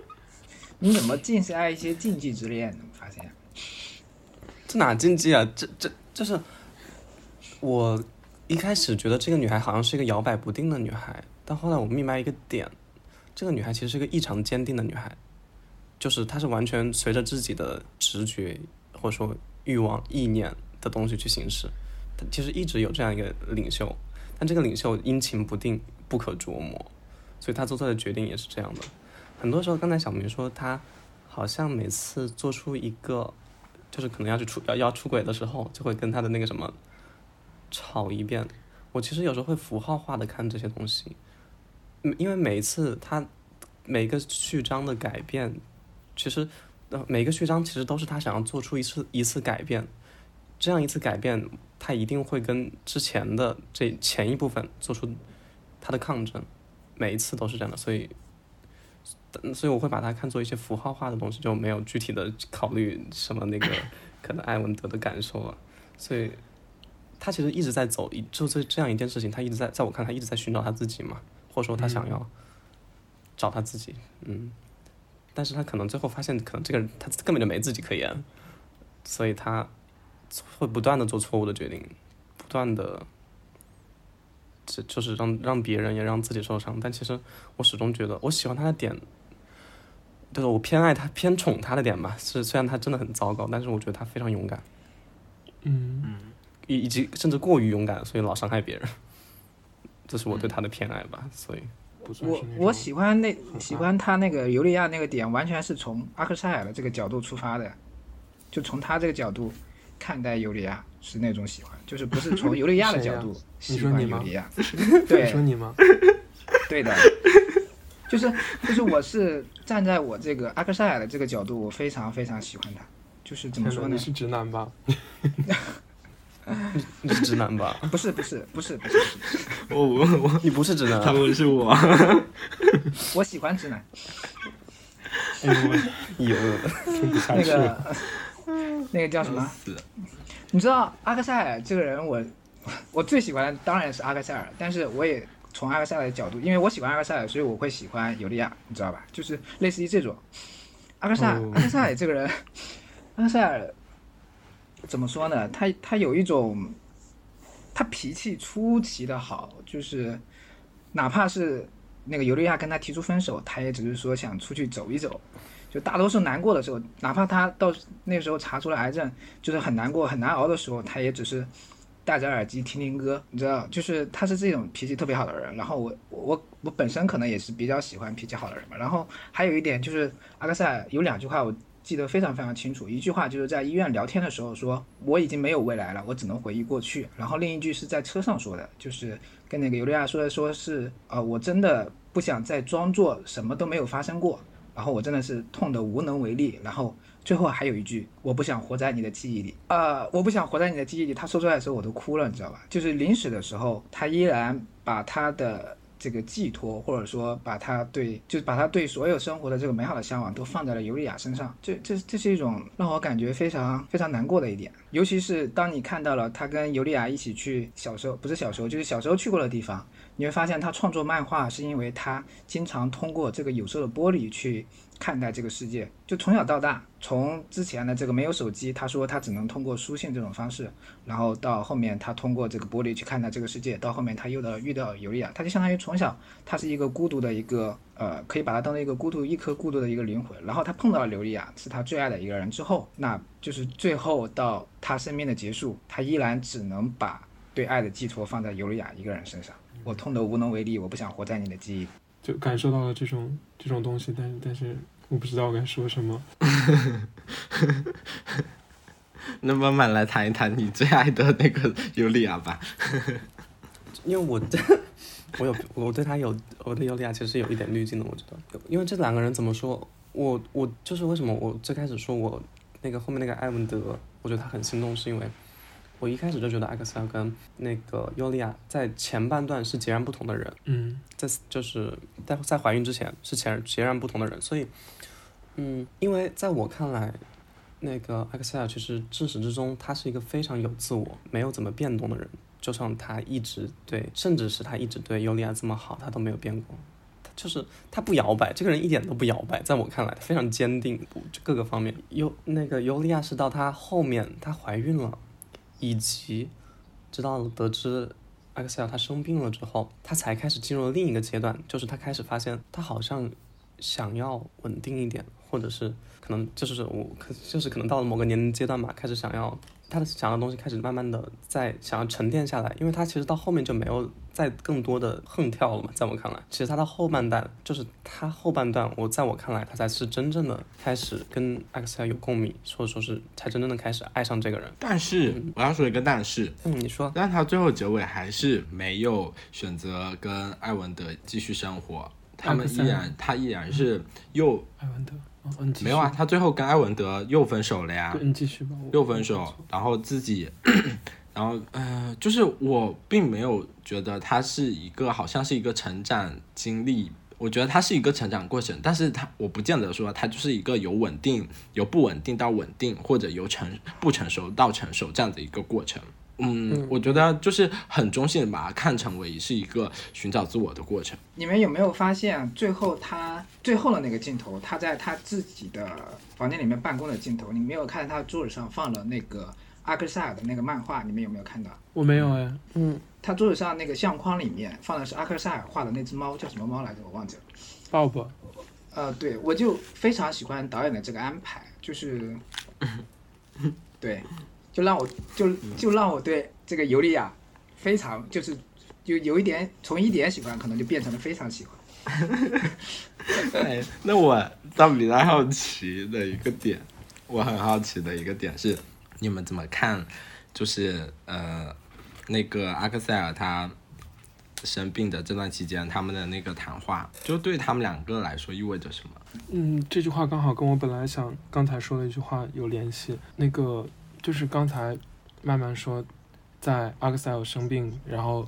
你怎么尽是爱一些禁忌之恋呢？我发现，这哪禁忌啊？这这就是我一开始觉得这个女孩好像是一个摇摆不定的女孩，但后来我明白一个点，这个女孩其实是个异常坚定的女孩，就是她是完全随着自己的直觉或者说欲望、意念的东西去行事。她其实一直有这样一个领袖，但这个领袖阴晴不定、不可琢磨，所以她做出的决定也是这样的。很多时候，刚才小明说他好像每次做出一个，就是可能要去出要要出轨的时候，就会跟他的那个什么吵一遍。我其实有时候会符号化的看这些东西，因为每一次他每个序章的改变，其实呃每个序章其实都是他想要做出一次一次改变，这样一次改变，他一定会跟之前的这前一部分做出他的抗争，每一次都是这样的，所以。嗯所以我会把它看作一些符号化的东西，就没有具体的考虑什么那个 可能艾文德的感受了。所以他其实一直在走，一就这这样一件事情，他一直在在我看来，他一直在寻找他自己嘛，或者说他想要找他自己，嗯。但是他可能最后发现，可能这个人他根本就没自己可言，所以他会不断的做错误的决定，不断的。这就是让让别人也让自己受伤，但其实我始终觉得我喜欢他的点，就是我偏爱他、偏宠他的点吧。是虽然他真的很糟糕，但是我觉得他非常勇敢，嗯以以及甚至过于勇敢，所以老伤害别人。这是我对他的偏爱吧。所以我不算是那种我喜欢那喜欢他那个尤利亚那个点，完全是从阿克塞尔的这个角度出发的，就从他这个角度看待尤利亚是那种喜欢，就是不是从尤利亚的角度 喜欢说你吗尤利亚。你对说你吗？对 的，就是就是我是站在我这个阿克塞尔的这个角度，我非常非常喜欢他。就是怎么说呢你？是直男吧？你 你是直男吧？不是不是不是不是，我我我，你不是直男他啊？们是我，我喜欢直男。有，听不下那去了。个那个叫什么？你知道阿克塞尔这个人我，我最喜欢的当然是阿克塞尔，但是我也从阿克塞尔的角度，因为我喜欢阿克塞尔，所以我会喜欢尤利亚，你知道吧？就是类似于这种。阿克塞尔，哦阿克塞尔这个人，阿克塞尔怎么说呢？他他有一种，他脾气出奇的好，就是哪怕是那个尤利亚跟他提出分手，他也只是说想出去走一走。就大多数难过的时候，哪怕他到那时候查出了癌症，就是很难过、很难熬的时候，他也只是戴着耳机听听歌，你知道，就是他是这种脾气特别好的人。然后我我我本身可能也是比较喜欢脾气好的人嘛。然后还有一点就是阿克塞有两句话我记得非常非常清楚，一句话就是在医院聊天的时候说我已经没有未来了，我只能回忆过去。然后另一句是在车上说的，就是跟那个尤利亚说的，说是呃我真的不想再装作什么都没有发生过。然后我真的是痛得无能为力，然后最后还有一句，我不想活在你的记忆里，呃，我不想活在你的记忆里。他说出来的时候我都哭了，你知道吧？就是临死的时候，他依然把他的这个寄托，或者说把他对，就是把他对所有生活的这个美好的向往都放在了尤利亚身上。这这这是一种让我感觉非常非常难过的一点，尤其是当你看到了他跟尤利亚一起去小时候，不是小时候，就是小时候去过的地方。你会发现他创作漫画是因为他经常通过这个有色的玻璃去看待这个世界，就从小到大，从之前的这个没有手机，他说他只能通过书信这种方式，然后到后面他通过这个玻璃去看待这个世界，到后面他又到遇到尤利亚，他就相当于从小他是一个孤独的一个呃，可以把他当做一个孤独一颗孤独的一个灵魂，然后他碰到了尤利亚，是他最爱的一个人。之后，那就是最后到他生命的结束，他依然只能把对爱的寄托放在尤利亚一个人身上。我痛得无能为力，我不想活在你的记忆里。就感受到了这种这种东西，但是但是我不知道该说什么。那慢慢来谈一谈你最爱的那个尤利亚吧。因为我我有我对他有我对尤利亚其实有一点滤镜的，我觉得，因为这两个人怎么说，我我就是为什么我最开始说我那个后面那个艾文德，我觉得他很心动，是因为我一开始就觉得艾克塞尔跟那个尤利亚在前半段是截然不同的人，嗯在就是在在怀孕之前是截然截然不同的人，所以，嗯，因为在我看来，那个艾克塞尔其实至始至终他是一个非常有自我、没有怎么变动的人，就像他一直对，甚至是他一直对尤利亚这么好，他都没有变过。他就是他不摇摆，这个人一点都不摇摆，在我看来，他非常坚定，就各个方面。尤那个尤利亚是到她后面她怀孕了，以及直到得知艾克塞尔他生病了之后，他才开始进入了另一个阶段，就是他开始发现他好像想要稳定一点，或者是可能就是我可就是可能到了某个年龄阶段吧，开始想要她的想要的东西开始慢慢的在想要沉淀下来，因为他其实到后面就没有再更多的横跳了嘛，在我看来，其实他的后半段就是他后半段，我在我看来，他才是真正的开始跟艾克塞尔有共鸣，或者说是才真正的开始爱上这个人。但是我要说一个但是，嗯，你说，但他最后结尾还是没有选择跟艾文德继续生活，他们依然他依然是又艾文德，没有啊，，他最后跟艾文德又分手了呀，你继续吧，又分手，然后自己，然后呃，就是我并没有觉得他是一个好像是一个成长经历，我觉得他是一个成长过程，但是他我不见得说他就是一个由稳定由不稳定到稳定，或者由成不成熟到成熟这样的一个过程。嗯，我觉得就是很中性的把它看成为是一个寻找自我的过程。你们有没有发现，最后他最后的那个镜头，他在他自己的房间里面办公的镜头，你没有看他桌子上放了那个阿克塞尔的那个漫画，你们有没有看到？我没有哎，嗯，他桌子上那个相框里面放的是阿克塞尔画的那只猫，叫什么猫来着？我忘记了。鲍勃，呃，对，我就非常喜欢导演的这个安排，就是，对，就让我就就让我对这个尤利亚非常就是有有一点从一点喜欢，可能就变成了非常喜欢。哎，那我倒比较好奇的一个点，我很好奇的一个点是，你们怎么看？就是呃，那个阿克塞尔他生病的这段期间，他们的那个谈话，就对他们两个来说意味着什么？嗯，这句话刚好跟我本来想刚才说的一句话有联系。那个就是刚才慢慢说，在阿克塞尔生病，然后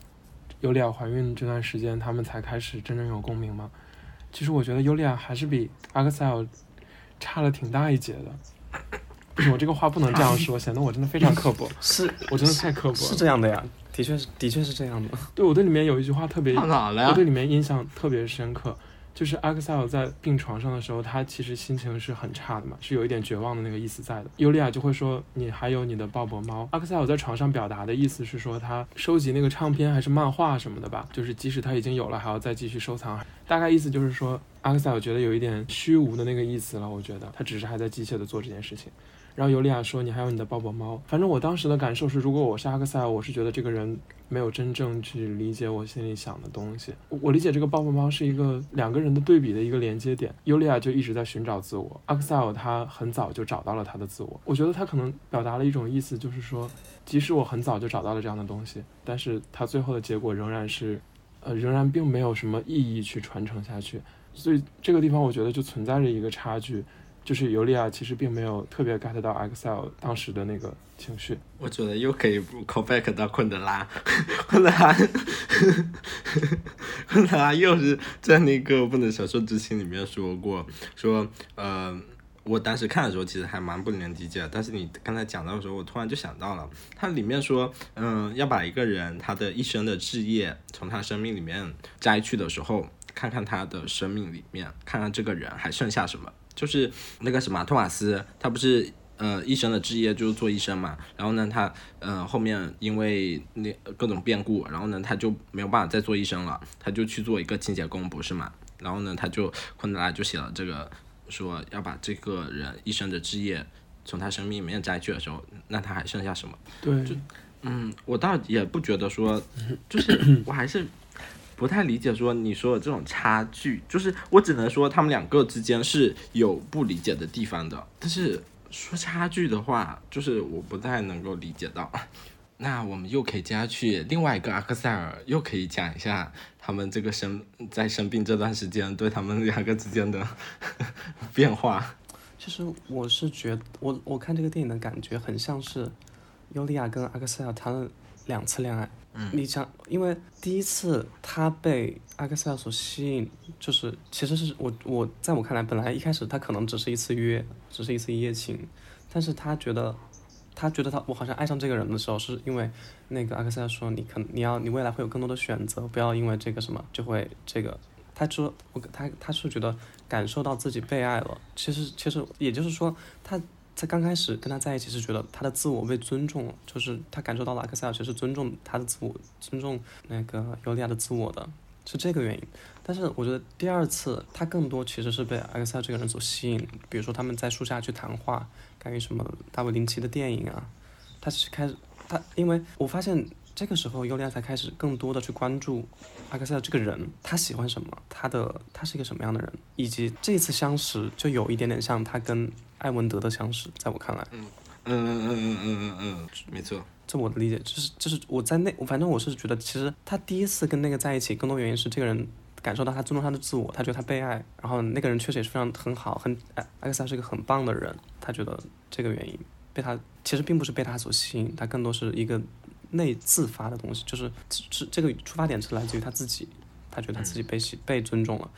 尤利娅怀孕这段时间，他们才开始真正有共鸣嘛。其实我觉得尤利娅还是比阿克塞尔差了挺大一截的。不是我这个话不能这样说，显得我真的非常刻薄，是我真的太刻薄是了。这样的呀，的确是的确是这样的。对我对里面有一句话特别哪了呀我对？里面印象特别深刻，就是阿克塞尔在病床上的时候，他其实心情是很差的嘛，是有一点绝望的那个意思在的。尤利亚就会说：“你还有你的鲍勃猫。”阿克塞尔在床上表达的意思是说，他收集那个唱片还是漫画什么的吧，就是即使他已经有了，还要再继续收藏。大概意思就是说，阿克塞尔觉得有一点虚无的那个意思了。我觉得他只是还在机械的做这件事情。然后尤利亚说：“你还有你的鲍勃猫。”反正我当时的感受是，如果我是阿克塞尔，我是觉得这个人没有真正去理解我心里想的东西。我理解这个鲍勃猫是一个两个人的对比的一个连接点。尤利亚就一直在寻找自我，阿克塞尔他很早就找到了他的自我。我觉得他可能表达了一种意思，就是说，即使我很早就找到了这样的东西，但是他最后的结果仍然是，呃，仍然并没有什么意义去传承下去。所以这个地方我觉得就存在着一个差距。就是尤利亚其实并没有特别 get 到 Excel 当时的那个情绪，我觉得又可以 call back 到昆德拉，昆德拉，昆德拉又是在那个《不能小说之情》里面说过，说呃，我当时看的时候其实还蛮不能理解的，但是你刚才讲到的时候，我突然就想到了，它里面说，嗯、要把一个人他的一生的志业从他生命里面摘去的时候，看看他的生命里面，看看这个人还剩下什么。就是那个什么托马斯，他不是呃一生的职业就是做医生嘛，然后呢他呃后面因为那各种变故，然后呢他就没有办法再做医生了，他就去做一个清洁工，不是嘛？然后呢他就昆德拉就写了这个说要把这个人一生的职业从他生命里面摘去的时候，那他还剩下什么？对，嗯，我倒也不觉得说，就是 我还是不太理解说你说的这种差距，就是我只能说他们两个之间是有不理解的地方的，但是说差距的话，就是我不太能够理解到。那我们又可以接下去另外一个阿克塞尔，又可以讲一下他们这个生在生病这段时间对他们两个之间的 变化。其实我是觉得，我我看这个电影的感觉很像是尤利亚跟阿克塞尔谈了两次恋爱。你想，因为第一次他被阿克塞尔所吸引，就是其实是我我在我看来，本来一开始他可能只是一次约，只是一次一夜情，但是他觉得，他觉得他我好像爱上这个人的时候，是因为那个阿克塞尔说你可你要你未来会有更多的选择，不要因为这个什么就会这个。他说我他他是觉得感受到自己被爱了，其实其实也就是说他在刚开始跟他在一起是觉得他的自我被尊重了，就是他感受到了阿克塞尔其实尊重他的自我，尊重那个尤利亚的自我的，是这个原因。但是我觉得第二次他更多其实是被阿克塞尔这个人所吸引，比如说他们在树下去谈话，关于什么大卫林奇的电影啊，他是开始他因为我发现这个时候尤利亚才开始更多的去关注阿克塞尔这个人，他喜欢什么，他的他是一个什么样的人，以及这次相识就有一点点像他跟艾文德的相识，在我看来。嗯嗯嗯嗯嗯嗯嗯，没错。这我的理解，就是就是我在那，反正我是觉得，其实他第一次跟那个在一起，更多原因是这个人感受到他尊重他的自我，他觉得他被爱，然后那个人确实也是非常很好，很阿阿克萨是一个很棒的人，他觉得这个原因被他其实并不是被他所吸引，他更多是一个内自发的东西，就是是这个出发点是来自于他自己，他觉得他自己被喜被尊重了。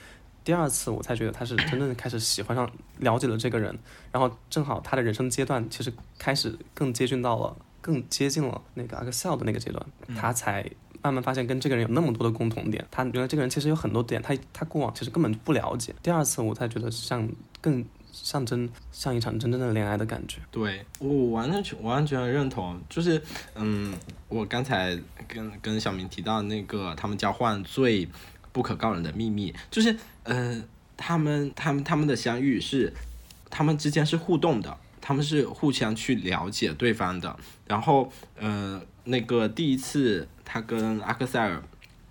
第二次我才觉得他是真正的开始喜欢上、了解了这个人，然后正好他的人生阶段其实开始更接近到了、更接近了那个阿克塞尔的那个阶段，他才慢慢发现跟这个人有那么多的共同点。他原来这个人其实有很多点，他他过往其实根本就不了解。第二次我才觉得像更象征像一场真正的恋爱的感觉。对我完全完全认同，就是嗯，我刚才跟跟小明提到那个他们交换最不可告人的秘密，就是呃，他们他们他们的相遇是他们之间是互动的，他们是互相去了解对方的。然后呃，那个第一次他跟阿克塞尔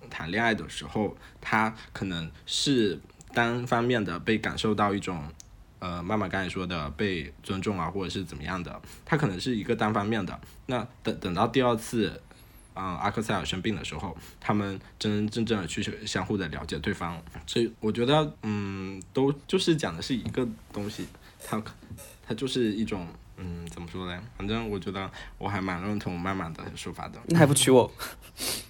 谈恋爱的时候，他可能是单方面的被感受到一种。呃，妈妈刚才说的被尊重啊，或者是怎么样的，他可能是一个单方面的。那等等到第二次，嗯、阿克塞尔生病的时候，他们真真正正的去相互的了解对方。所以我觉得，嗯，都就是讲的是一个东西，它它就是一种，嗯，怎么说呢？反正我觉得我还蛮认同妈妈的说法的。那还不娶我？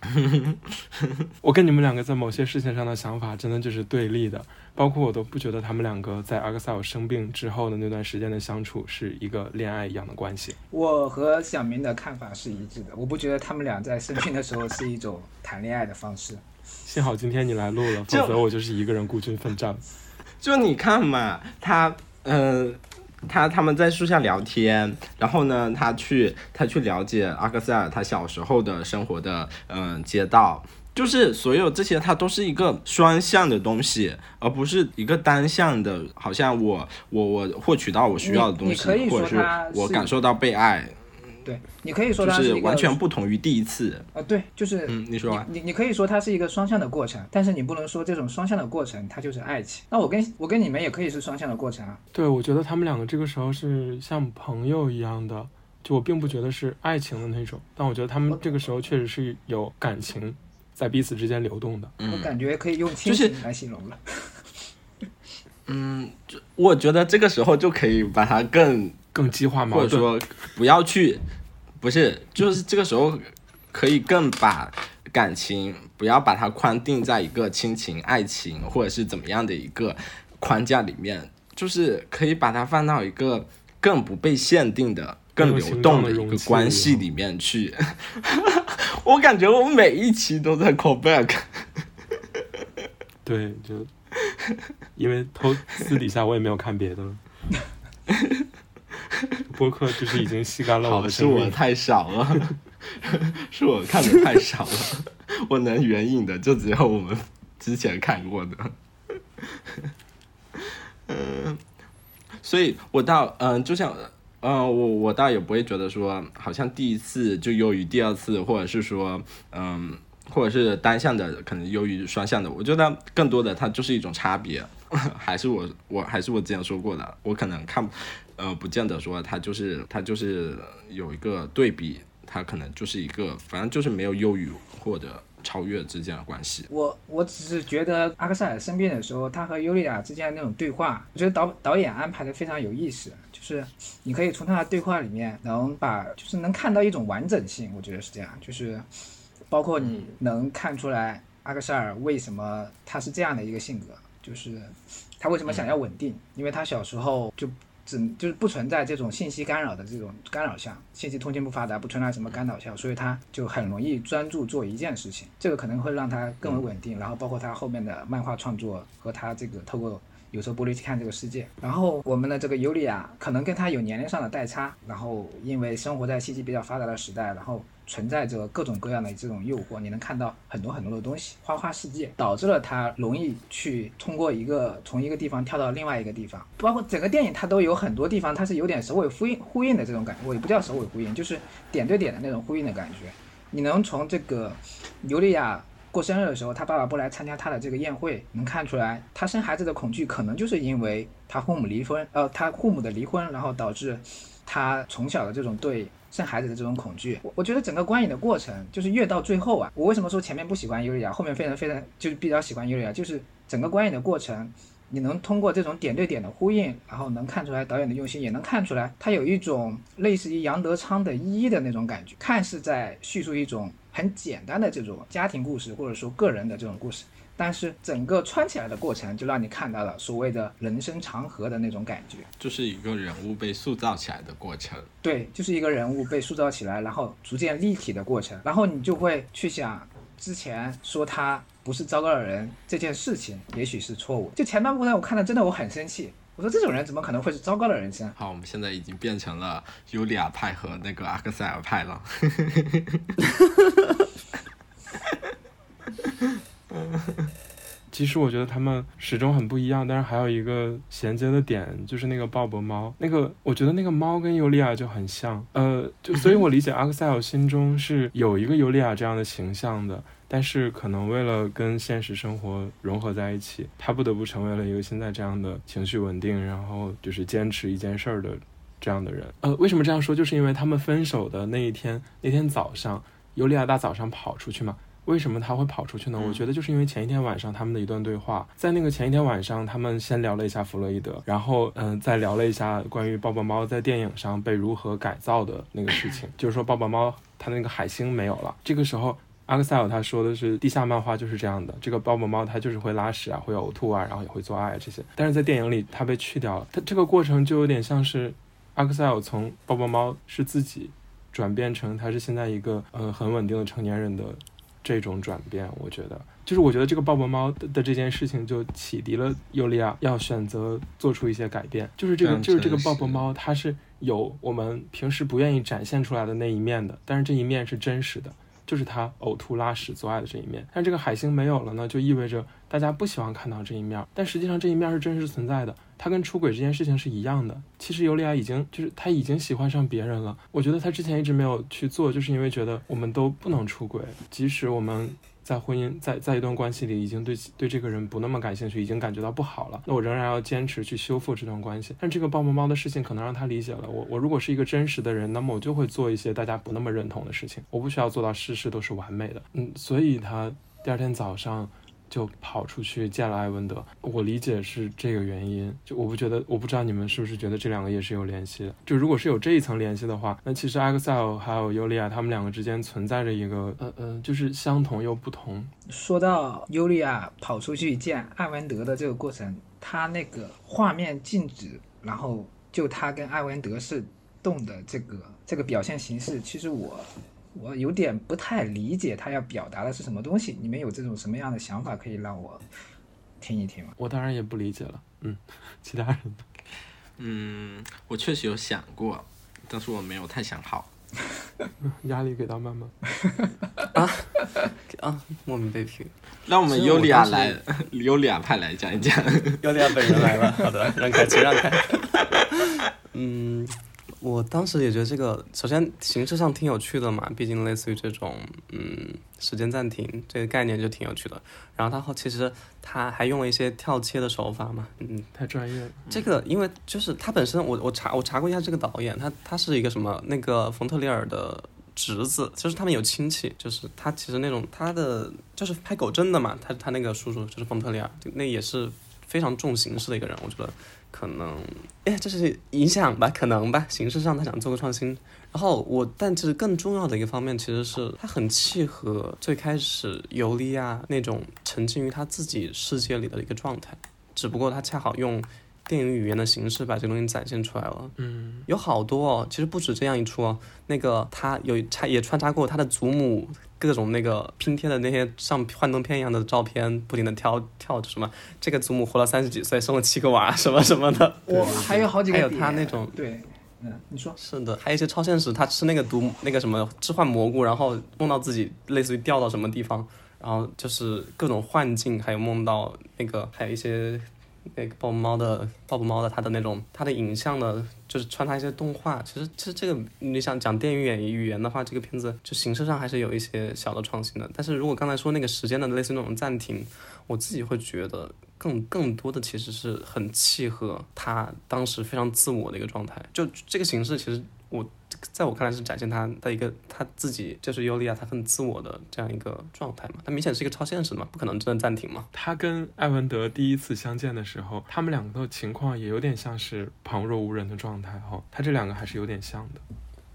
我跟你们两个在某些事情上的想法真的就是对立的，包括我都不觉得他们两个在阿克塞尔生病之后的那段时间的相处是一个恋爱一样的关系。我和小明的看法是一致的，我不觉得他们俩在生病的时候是一种谈恋爱的方式。幸好今天你来录了，否则我就是一个人孤军奋战。就你看嘛，他呃，他他们在树下聊天，然后呢，他去他去了解阿克塞尔他小时候的生活的嗯、呃街道。就是所有这些，它都是一个双向的东西，而不是一个单向的。好像我我我获取到我需要的东西，或者是我感受到被爱，对，你可以说它是完全不同于第一次。呃，对，就是嗯，你说吧。你你可以说它是一个双向的过程，但是你不能说这种双向的过程它就是爱情。那我跟我跟你们也可以是双向的过程啊。对，我觉得他们两个这个时候是像朋友一样的，就我并不觉得是爱情的那种，但我觉得他们这个时候确实是有感情在彼此之间流动的。我嗯感觉可以用亲就是情来形容了。嗯，就我觉得这个时候就可以把它更更激化矛或者。说不要去，不是，就是这个时候可以更把感情不要把它框定在一个亲情、爱情或者是怎么样的一个框架里面，就是可以把它放到一个更不被限定的。更流动的一个关系里面去，我感觉我每一期都在 call back。对，就因为偷私底下我也没有看别的了。播客就是已经吸干了我好，的。是我太少了，是我看的太少了。我能援引的就只有我们之前看过的。嗯，所以我到嗯、就像嗯、我我倒也不会觉得说，好像第一次就优于第二次，或者是说嗯。或者是单向的，可能优于双向的。我觉得更多的它就是一种差别，还是我我还是我之前说过的，我可能看呃，不见得说它就是它就是有一个对比，它可能就是一个，反正就是没有优于或者超越之间的关系。我我只是觉得阿克塞尔生病的时候，他和尤利亚之间的那种对话，我觉得导导演安排的非常有意思。就是你可以从他的对话里面能把，就是能看到一种完整性，我觉得是这样，就是包括你能看出来阿克塞尔为什么他是这样的一个性格，就是他为什么想要稳定，因为他小时候就。只就是不存在这种信息干扰的这种干扰项，信息通信不发达，不存在什么干扰项，所以他就很容易专注做一件事情，这个可能会让他更为稳定。然后包括他后面的漫画创作和他这个透过有时候玻璃去看这个世界。然后我们的这个尤里亚可能跟他有年龄上的代差，然后因为生活在信息比较发达的时代，然后。存在着各种各样的这种诱惑，你能看到很多很多的东西，花花世界导致了他容易去通过一个从一个地方跳到另外一个地方，包括整个电影它都有很多地方它是有点首尾呼应呼应的这种感觉，我也不叫首尾呼应，就是点对点的那种呼应的感觉。你能从这个尤利娅过生日的时候，他爸爸不来参加他的这个宴会，能看出来他生孩子的恐惧可能就是因为他父母离婚，呃，他父母的离婚，然后导致他从小的这种对。生孩子的这种恐惧，我我觉得整个观影的过程就是越到最后啊，我为什么说前面不喜欢尤利亚，后面非常非常就是比较喜欢尤利亚，就是整个观影的过程，你能通过这种点对点的呼应，然后能看出来导演的用心，也能看出来他有一种类似于杨德昌的一的那种感觉，看似在叙述一种很简单的这种家庭故事，或者说个人的这种故事。但是整个穿起来的过程，就让你看到了所谓的人生长河的那种感觉，就是一个人物被塑造起来的过程。对，就是一个人物被塑造起来，然后逐渐立体的过程。然后你就会去想，之前说他不是糟糕的人这件事情，也许是错误。就前半部分我看的真的我很生气，我说这种人怎么可能会是糟糕的人生？好，我们现在已经变成了尤利亚派和那个阿克塞尔派了。其实我觉得他们始终很不一样，但是还有一个衔接的点，就是那个鲍勃猫。那个我觉得那个猫跟尤利亚就很像，呃，就所以我理解阿克塞尔心中是有一个尤利亚这样的形象的，但是可能为了跟现实生活融合在一起，他不得不成为了一个现在这样的情绪稳定，然后就是坚持一件事儿的这样的人。呃，为什么这样说？就是因为他们分手的那一天，那天早上，尤利亚大早上跑出去嘛。为什么他会跑出去呢？我觉得就是因为前一天晚上他们的一段对话，在那个前一天晚上，他们先聊了一下弗洛伊德，然后嗯，再聊了一下关于抱抱猫在电影上被如何改造的那个事情，就是说抱抱猫它那个海星没有了。这个时候，阿克塞尔他说的是地下漫画就是这样的，这个抱抱猫它就是会拉屎啊，会呕吐啊，然后也会做爱这些，但是在电影里它被去掉了，它这个过程就有点像是阿克塞尔从抱抱猫是自己转变成他是现在一个呃很稳定的成年人的。这种转变，我觉得就是我觉得这个抱抱猫的这件事情就启迪了尤利亚要选择做出一些改变。就是这个，就是这个抱抱猫，它是有我们平时不愿意展现出来的那一面的，但是这一面是真实的，就是它呕吐、拉屎、做爱的这一面。但这个海星没有了呢，就意味着大家不喜欢看到这一面。但实际上这一面是真实存在的，他跟出轨这件事情是一样的。其实尤利亚已经就是他已经喜欢上别人了。我觉得他之前一直没有去做，就是因为觉得我们都不能出轨，即使我们在婚姻在在一段关系里已经对对这个人不那么感兴趣，已经感觉到不好了，那我仍然要坚持去修复这段关系。但这个抱抱猫的事情可能让他理解了我。我如果是一个真实的人，那么我就会做一些大家不那么认同的事情。我不需要做到事事都是完美的。嗯，所以他第二天早上。就跑出去见了艾文德，我理解是这个原因。就我不觉得，我不知道你们是不是觉得这两个也是有联系的。就如果是有这一层联系的话，那其实 Excel 还有尤利亚他们两个之间存在着一个，呃呃，就是相同又不同。说到尤利亚跑出去见艾文德的这个过程，他那个画面静止，然后就他跟艾文德是动的这个这个表现形式，其实我。我有点不太理解他要表达的是什么东西，你们有这种什么样的想法可以让我听一听吗？我当然也不理解了，嗯，其他人，嗯，我确实有想过，但是我没有太想好，压力给到曼曼，啊啊，莫名被批，让我们尤利亚来，尤利亚派来讲一讲，尤利亚本人来了，好的，让开，请让开，嗯。我当时也觉得这个，首先形式上挺有趣的嘛，毕竟类似于这种，嗯，时间暂停这个概念就挺有趣的。然后他后其实他还用了一些跳切的手法嘛，嗯，太专业了。这个因为就是他本身，我我查我查过一下这个导演，他他是一个什么那个冯特里尔的侄子，就是他们有亲戚，就是他其实那种他的就是拍狗镇的嘛，他他那个叔叔就是冯特里尔，那也是非常重形式的一个人，我觉得可能，哎，这是影响吧，可能吧，形式上他想做个创新。然后我，但其实更重要的一个方面，其实是他很契合最开始尤利亚那种沉浸于他自己世界里的一个状态，只不过他恰好用电影语言的形式把这个东西展现出来了。嗯，有好多哦，其实不止这样一出哦，那个他有他也穿插过他的祖母各种那个拼贴的那些像幻灯片一样的照片，不停的跳跳着什么，这个祖母活了三十几岁，生了七个娃什么什么的。我还有好几个还有他那种对，嗯，你说。是的，还有一些超现实，他吃那个毒那个什么置换蘑菇，然后梦到自己类似于掉到什么地方，然后就是各种幻境，还有梦到那个，还有一些那个抱猫的抱抱猫的它的那种它的影像的，就是穿插一些动画。其实其实这个你想讲电影语言语言的话，这个片子就形式上还是有一些小的创新的。但是如果刚才说那个时间的类似那种暂停，我自己会觉得更更多的其实是很契合他当时非常自我的一个状态。就这个形式，其实我在我看来是展现他的一个他自己就是尤利亚，他很自我的这样一个状态嘛。他明显是一个超现实的嘛，不可能真的暂停嘛。他跟艾文德第一次相见的时候，他们两个的情况也有点像是旁若无人的状态哈、他这两个还是有点像的。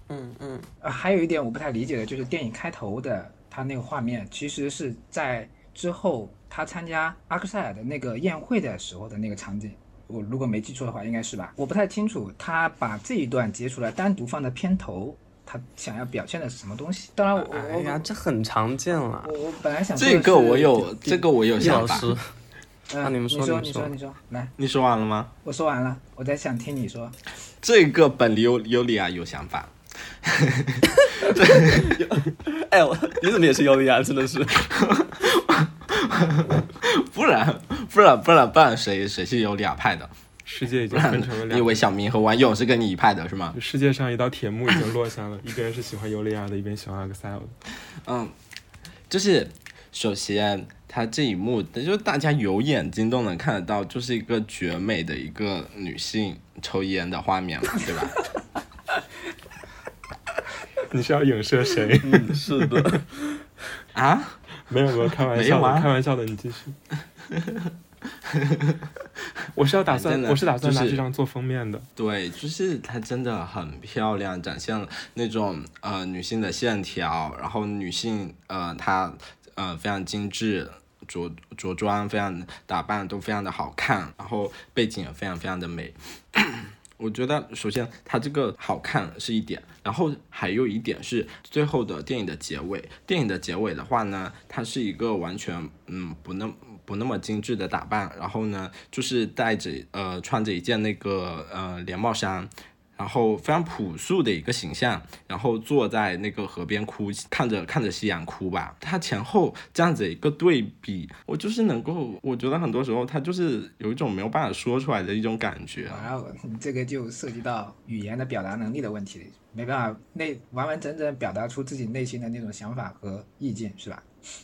嗯嗯，呃，还有一点我不太理解的就是电影开头的他那个画面，其实是在之后他参加阿克塞尔的那个宴会的时候的那个场景。我如果没记错的话，应该是吧？我不太清楚，他把这一段截出来单独放在片头，他想要表现的是什么东西？当然我，我哎呀，这很常见了。我我本来想这个我有，这个我有易想法。老师，嗯，啊你们说说，你说你说，你说，来，你说完了吗？我说完了，我在想听你说。这个本里尤尤利亚有想法，哎我你怎么也是尤利亚？真的是。不然不然不然不然谁谁是尤利亚派的？世界已经分成了两个，你以为小明和王勇是跟你一派的是吗？世界上一道铁幕已经落下了，一边是喜欢尤利亚的，一边喜欢阿克塞尔的。嗯，就是首先他这一幕，就是大家有眼睛都能看得到，就是一个绝美的一个女性抽烟的画面嘛，对吧？你是要影射谁？嗯，是的。啊，没有没有，开玩笑开玩笑的，你继续。我是要打算，我是打算拿这张做封面的。对，就是它真的很漂亮，展现了那种呃女性的线条，然后女性呃她呃非常精致。着着装非常打扮都非常的好看，然后背景也非常非常的美。我觉得首先它这个好看是一点，然后还有一点是最后的电影的结尾。电影的结尾的话呢，它是一个完全嗯不那不那么精致的打扮，然后呢就是带着呃穿着一件那个呃连帽衫。然后非常朴素的一个形象，然后坐在那个河边哭，看着看着夕阳哭吧。他前后这样子一个对比，我就是能够，我觉得很多时候他就是有一种没有办法说出来的一种感觉。然后，这个就涉及到语言的表达能力的问题，没办法内完完整整表达出自己内心的那种想法和意见，是吧？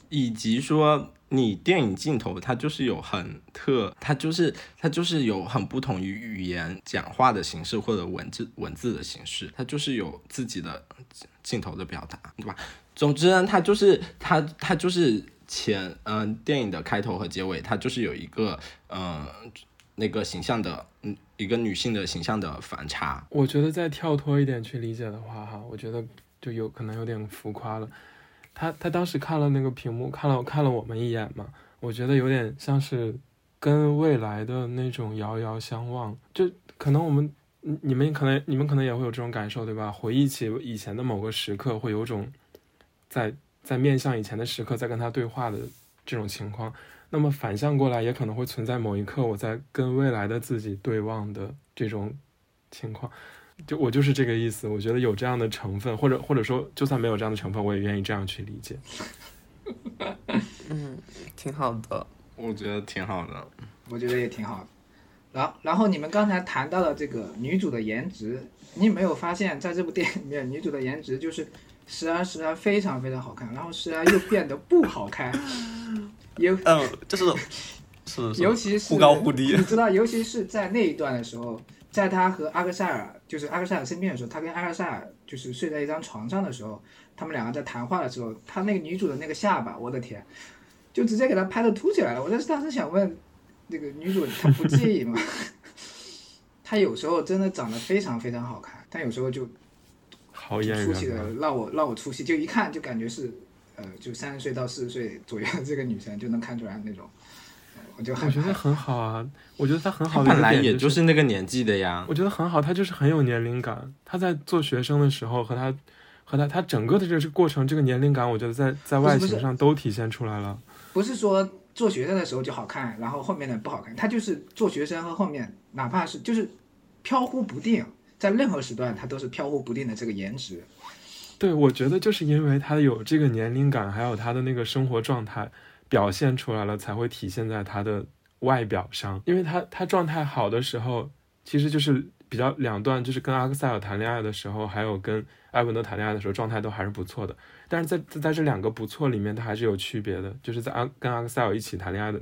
以及说你电影镜头它就是有很特，它就是它就是有很不同于语言讲话的形式或者文字文字的形式，它就是有自己的镜头的表达，对吧？总之呢，它就是它它就是前嗯、电影的开头和结尾，它就是有一个嗯、那个形象的嗯一个女性的形象的反差，我觉得再跳脱一点去理解的话，哈，我觉得就有可能有点浮夸了。他他当时看了那个屏幕，看了看了我们一眼嘛，我觉得有点像是跟未来的那种遥遥相望。就可能我们你们可能你们可能也会有这种感受，对吧？回忆起以前的某个时刻，会有种在在面向以前的时刻在跟他对话的这种情况。那么反向过来，也可能会存在某一刻我在跟未来的自己对望的这种情况。就我就是这个意思，我觉得有这样的成分，或者或者说，就算没有这样的成分，我也愿意这样去理解。嗯，挺好的。我觉得挺好的。我觉得也挺好的。然后，然后你们刚才谈到了这个女主的颜值，你有没有发现，在这部电影里面，女主的颜值就是时而时而非常非常好看，然后时而又变得不好看，尤嗯，就是是是，尤其是忽高忽低你。知道，尤其是在那一段的时候，在他和阿克塞尔，就是阿克塞尔生病的时候，他跟阿克塞尔就是睡在一张床上的时候，他们两个在谈话的时候，他那个女主的那个下巴，我的天，就直接给他拍的凸起来了。我当时当时想问，那个女主她不介意吗？她有时候真的长得非常非常好看，但有时候就好演出戏的让我让我出戏，就一看就感觉是呃，就三十岁到四十岁左右的这个女生就能看出来那种，呃我就我觉得很好啊，我觉得他很好的一本来也就就是那个年纪的呀。我觉得很好，他就是很有年龄感。他在做学生的时候和他和他他整个的这个过程，这个年龄感，我觉得在在外形上都体现出来了。不是说做学生的时候就好看，然后后面的不好看，他就是做学生和后面哪怕是就是飘忽不定，在任何时段他都是飘忽不定的这个颜值。对，我觉得就是因为他有这个年龄感，还有他的那个生活状态表现出来了，才会体现在他的外表上。因为他他状态好的时候，其实就是比较两段，就是跟阿克塞尔谈恋爱的时候，还有跟艾文德谈恋爱的时候，状态都还是不错的。但是在在这两个不错里面，他还是有区别的。就是在阿跟阿克塞尔一起谈恋爱的，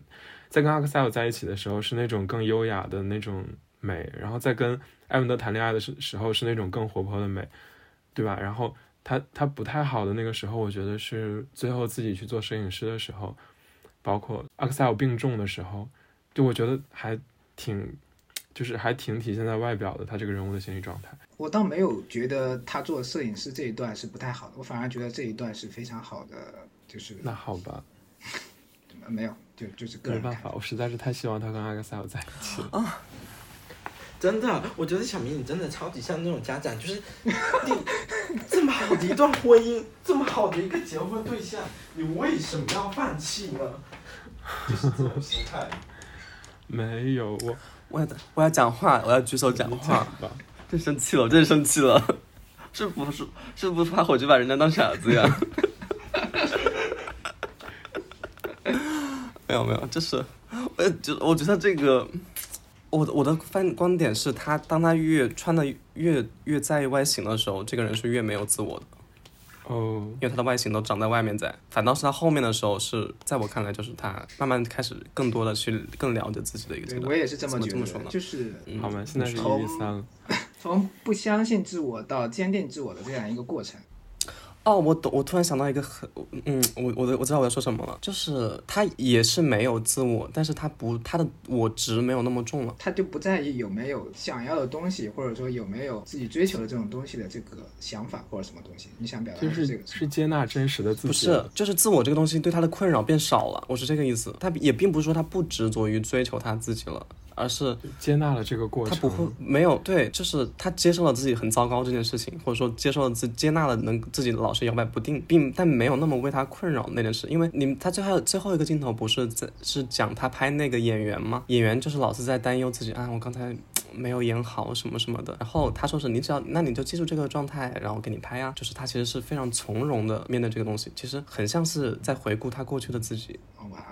在跟阿克塞尔在一起的时候，是那种更优雅的那种美，然后在跟艾文德谈恋爱的时时候，是那种更活泼的美，对吧？然后。他他不太好的那个时候，我觉得是最后自己去做摄影师的时候，包括阿克塞尔病重的时候，就我觉得还挺，就是还挺体现在外表的，他这个人物的心理状态。我倒没有觉得他做摄影师这一段是不太好的，我反而觉得这一段是非常好的，就是那好吧，没有，就就是个人没办法，我实在是太希望他跟阿克塞尔在一起了。真的，我觉得小明你真的超级像那种家长，就是你这么好的一段婚姻，这么好的一个结婚对象，你为什么要放弃呢？就是这种心态。没有我，我要我要讲话，我要举手讲话，真生气了，我真生气了，是不是是不是怕回去把人家当傻子呀？没有没有，就是我就我觉得这个，我的我的观观点是他当他越穿的越越在意外形的时候，这个人是越没有自我的，哦，因为他的外形都长在外面在，反倒是他后面的时候是在我看来就是他慢慢开始更多的去更了解自己的一个阶段。我也是这么觉得，么这么说呢就是嗯好吗？现在是一从比三了。从不相信自我到坚定自我的这样一个过程。哦，我懂，我突然想到一个很，嗯，我我的我知道我要说什么了，就是他也是没有自我，但是他不他的我值没有那么重了。他就不在意有没有想要的东西，或者说有没有自己追求的这种东西的这个想法或者什么东西。你想表达就是这个是接纳真实的自己，不是，就是自我这个东西对他的困扰变少了，我是这个意思。他也并不是说他不执着于追求他自己了，而是接纳了这个过程。他不会没有对，就是他接受了自己很糟糕这件事情，或者说接受了自接纳了能自己老是摇摆不定，并但没有那么为他困扰那件事。因为你他最后最后一个镜头不是在是讲他拍那个演员吗？演员就是老是在担忧自己啊，我刚才没有演好什么什么的。然后他说是你只要那你就记住这个状态，然后给你拍啊。就是他其实是非常从容的面对这个东西，其实很像是在回顾他过去的自己。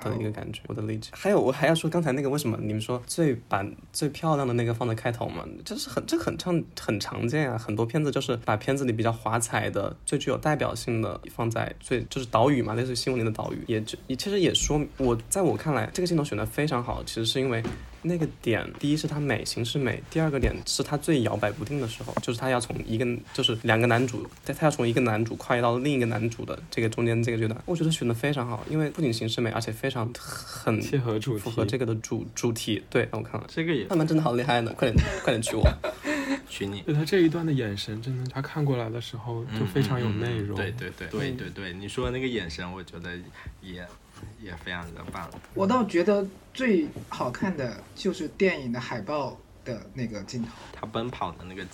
的一个感觉，我的理解。还有，我还要说刚才那个，为什么你们说最把最漂亮的那个放在开头嘛？就是很这很常很常见啊，很多片子就是把片子里比较华彩的、最具有代表性的放在最就是岛屿嘛，类似于新闻里的岛屿，也就也其实也说我在我看来，这个镜头选的非常好，其实是因为。那个点，第一是它美，形式美；第二个点是它最摇摆不定的时候，就是他要从一个就是两个男主，他他要从一个男主跨越到另一个男主的这个中间这个阶段，我觉得选的非常好，因为不仅形式美，而且非常很切合主题，符合这个的主主题。对，让我看了，这个也 他们真的好厉害呢，快点快点娶我。娶你。对他这一段的眼神，真的，他看过来的时候就非常有内容。嗯对对对对对对，你说的那个眼神，我觉得也也非常的棒。我倒觉得最好看的就是电影的海报的那个镜头。他奔跑的那个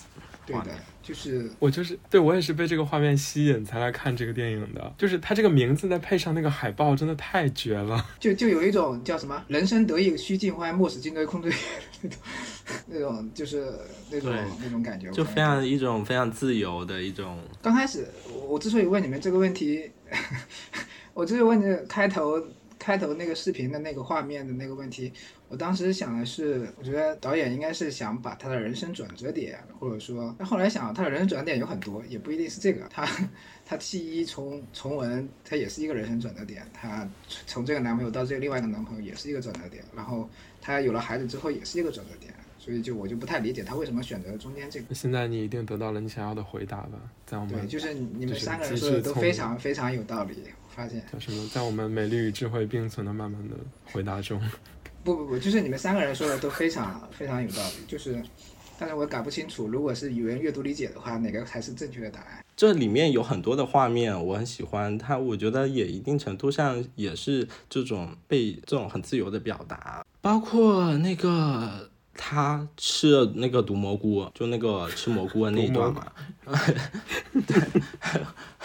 对的，，就是我就是对我也是被这个画面吸引才来看这个电影的，就是它这个名字再配上那个海报，真的太绝了。就就有一种叫什么“人生得意须尽欢，莫使金樽空对月” 那种，那种就是那种那种感觉，就非常一种非常自由的一种。刚开始，我我之所以问你们这个问题，我就是问这开头开头那个视频的那个画面的那个问题，我当时想的是，我觉得导演应该是想把他的人生转折点，或者说，后来想他的人生转折点有很多，也不一定是这个，他他弃医从从文，他也是一个人生转折点，他从这个男朋友到这个另外一个男朋友也是一个转折点，然后他有了孩子之后也是一个转折点，所以就我就不太理解他为什么选择中间这个。现在你一定得到了你想要的回答吧？在我们对，们就是你们三个人说的都非常非常有道理，我发现。叫什么，在我们美丽与智慧并存的慢慢的回答中，不不不，就是你们三个人说的都非常非常有道理，就是，但是我搞不清楚，如果是语文阅读理解的话，哪个才是正确的答案？这里面有很多的画面，我很喜欢它，我觉得也一定程度上也是这种被这种很自由的表达，包括那个他吃了那个毒蘑菇，就那个吃蘑菇的那一段嘛，对，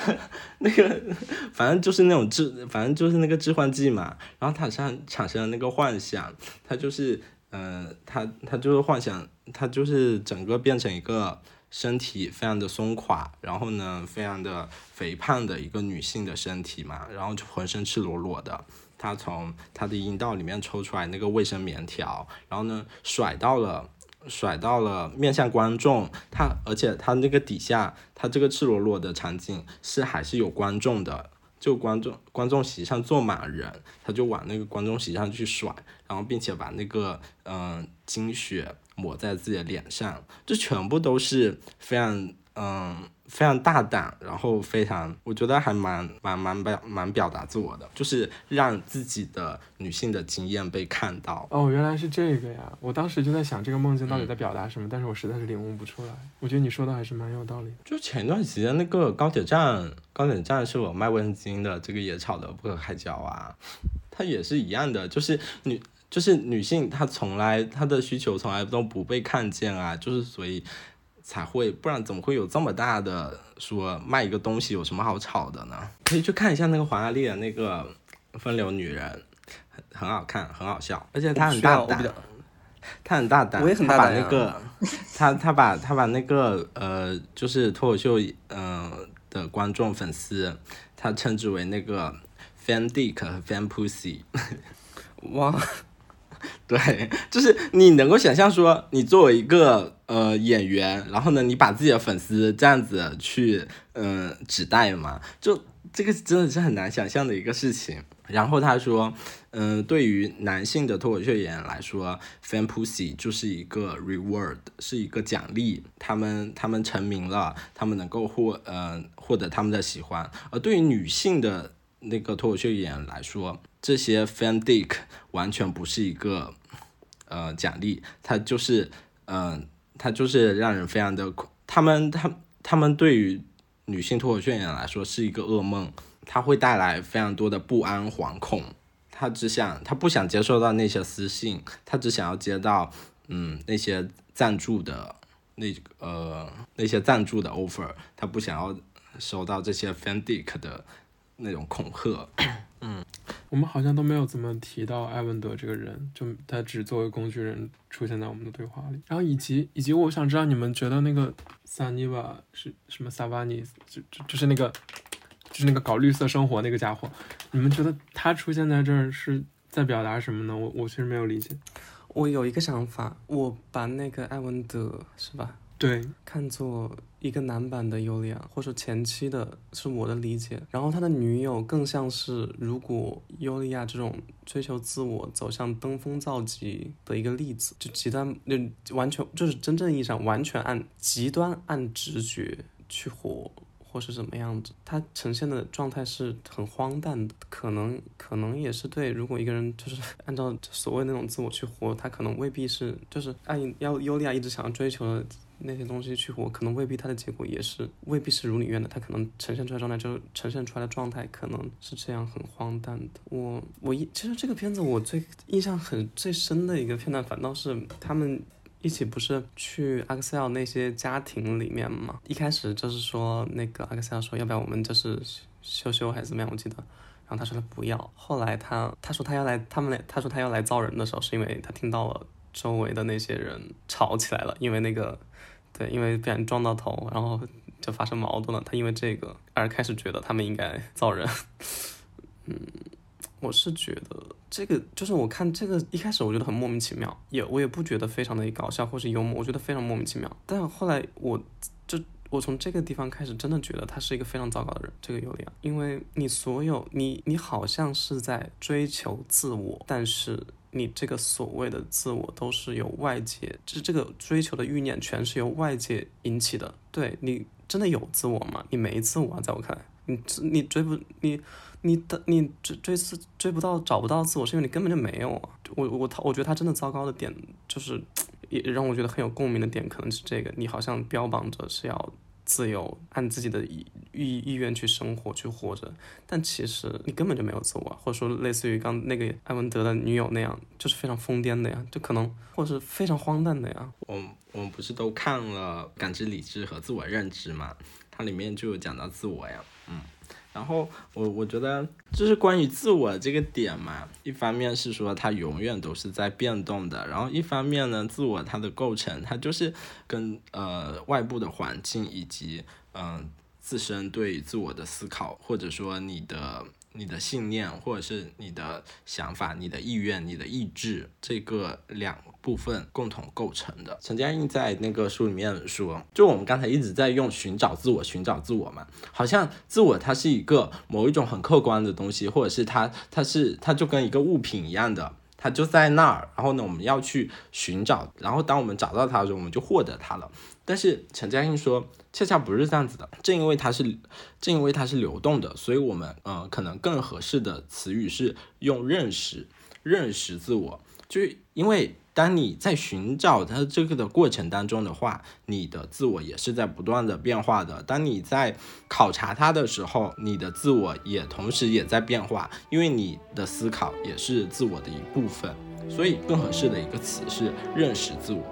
那个反正就是那种致，反正就是那个致幻剂嘛，然后他产产生了那个幻想，他就是，嗯、他他就是幻想，他就是整个变成一个。身体非常的松垮，然后呢，非常的肥胖的一个女性的身体嘛，然后就浑身赤裸裸的，他从他的阴道里面抽出来那个卫生棉条，然后呢甩到了甩到了面向观众，他而且他那个底下，他这个赤裸裸的场景是还是有观众的。就观众观众席上坐满人，他就往那个观众席上去甩，然后并且把那个嗯、呃精血抹在自己的脸上，这全部都是非常嗯非常大胆，然后非常我觉得还蛮蛮蛮表蛮表达自我的，就是让自己的女性的经验被看到。哦，原来是这个呀！我当时就在想这个梦境到嗯底在表达什么，但是我实在是领悟不出来。我觉得你说的还是蛮有道理的。就前段时间那个高铁站，高铁站是我卖卫生巾的，这个也吵得不可开交啊。它也是一样的，就是女就是女性，她从来她的需求从来都不被看见啊，就是所以才会，不然怎么会有这么大的说卖一个东西有什么好吵的呢？可以去看一下那个黄亚丽的那个风流女人，很很好看，很好笑，而且她很大胆 她很大胆，我也很她大胆呀 把那个他他把他把那个呃，就是脱口秀呃的观众粉丝，他称之为那个 fan dick 和 fan pussy。哇，对，就是你能够想象说，你作为一个呃演员，然后呢，你把自己的粉丝这样子去嗯、指代嘛，就这个真的是很难想象的一个事情。然后他说，嗯、对于男性的脱口秀演员来说，fan pussy 就是一个 reward，是一个奖励。他们他们成名了，他们能够获呃获得他们的喜欢。而对于女性的那个脱口秀演员来说，这些 fan dick 完全不是一个呃奖励，它就是嗯、呃，它就是让人非常的恐，他们他他们对于女性脱口秀演员来说是一个噩梦，它会带来非常多的不安、惶恐。他只想，他不想接受到那些私信，他只想要接到嗯那些赞助的那呃那些赞助的 offer，他不想要收到这些 fan dick 的那种恐吓。嗯我们好像都没有怎么提到艾文德这个人，就他只作为工具人出现在我们的对话里。然后以及以及我想知道你们觉得那个萨尼瓦是什么萨瓦尼，就就就是那个就是那个搞绿色生活那个家伙，你们觉得他出现在这儿是在表达什么呢？我我其实没有理解。我有一个想法，我把那个艾文德是吧，对，看作一个男版的尤利亚，或者前期的，是我的理解。然后他的女友更像是，如果尤利亚这种追求自我、走向登峰造极的一个例子，就极端，就完全就是真正意义上完全按极端按直觉去活。或是怎么样子，他呈现的状态是很荒诞的，可能可能也是对。如果一个人就是 按照所谓那种自我去活，他可能未必是就是按要尤利亚一直想要追求的那些东西去火，可能未必他的结果也是未必是如你愿的。他可能呈现出来状态就呈现出来的状态可能是这样很荒诞的。我我一其实这个片子我最印象很最深的一个片段，反倒是他们。一起不是去阿克塞尔那些家庭里面嘛？一开始就是说那个阿克塞尔说要不要我们就是羞羞还是怎么样？我记得，然后他说他不要。后来他他说他要来，他们他说他要来造人的时候，是因为他听到了周围的那些人吵起来了，因为那个对，因为被人撞到头，然后就发生矛盾了。他因为这个而开始觉得他们应该造人。嗯，我是觉得。这个就是我看这个一开始我觉得很莫名其妙，也我也不觉得非常的搞笑或是幽默，我觉得非常莫名其妙。但后来我就我从这个地方开始真的觉得他是一个非常糟糕的人，这个尤利亚，因为你所有你你好像是在追求自我，但是你这个所谓的自我都是由外界，就是这个追求的欲念全是由外界引起的。对你真的有自我吗？你没自我啊，在我看来，你你追不你。你的你追追自追不到找不到自我，是因为你根本就没有啊！我我他我觉得他真的糟糕的点就是，也让我觉得很有共鸣的点，可能是这个，你好像标榜着是要自由，按自己的意意愿去生活去活着，但其实你根本就没有自我，或者说类似于刚那个艾文德的女友那样，就是非常疯癫的呀，就可能或者是非常荒诞的呀。我我们不是都看了《感知理智和自我认知》嘛？它里面就有讲到自我呀，嗯。然后我我觉得就是关于自我这个点嘛，一方面是说它永远都是在变动的，然后一方面呢，自我它的构成它就是跟呃外部的环境以及嗯自身对自我的思考，或者说你的。你的信念，或者是你的想法、你的意愿、你的意志，这个两部分共同构成的。陈嘉映在那个书里面说，就我们刚才一直在用寻找自我、寻找自我嘛，好像自我它是一个某一种很客观的东西，或者是它它是它就跟一个物品一样的，它就在那儿，然后呢，我们要去寻找，然后当我们找到它的时候，我们就获得它了。但是陈嘉映说。恰恰不是这样子的，正因为它是，正因为它是流动的，所以我们，呃，可能更合适的词语是用认识，认识自我。就因为当你在寻找它这个的过程当中的话，你的自我也是在不断的变化的。当你在考察它的时候，你的自我也同时也在变化，因为你的思考也是自我的一部分。所以更合适的一个词是认识自我。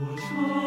我说。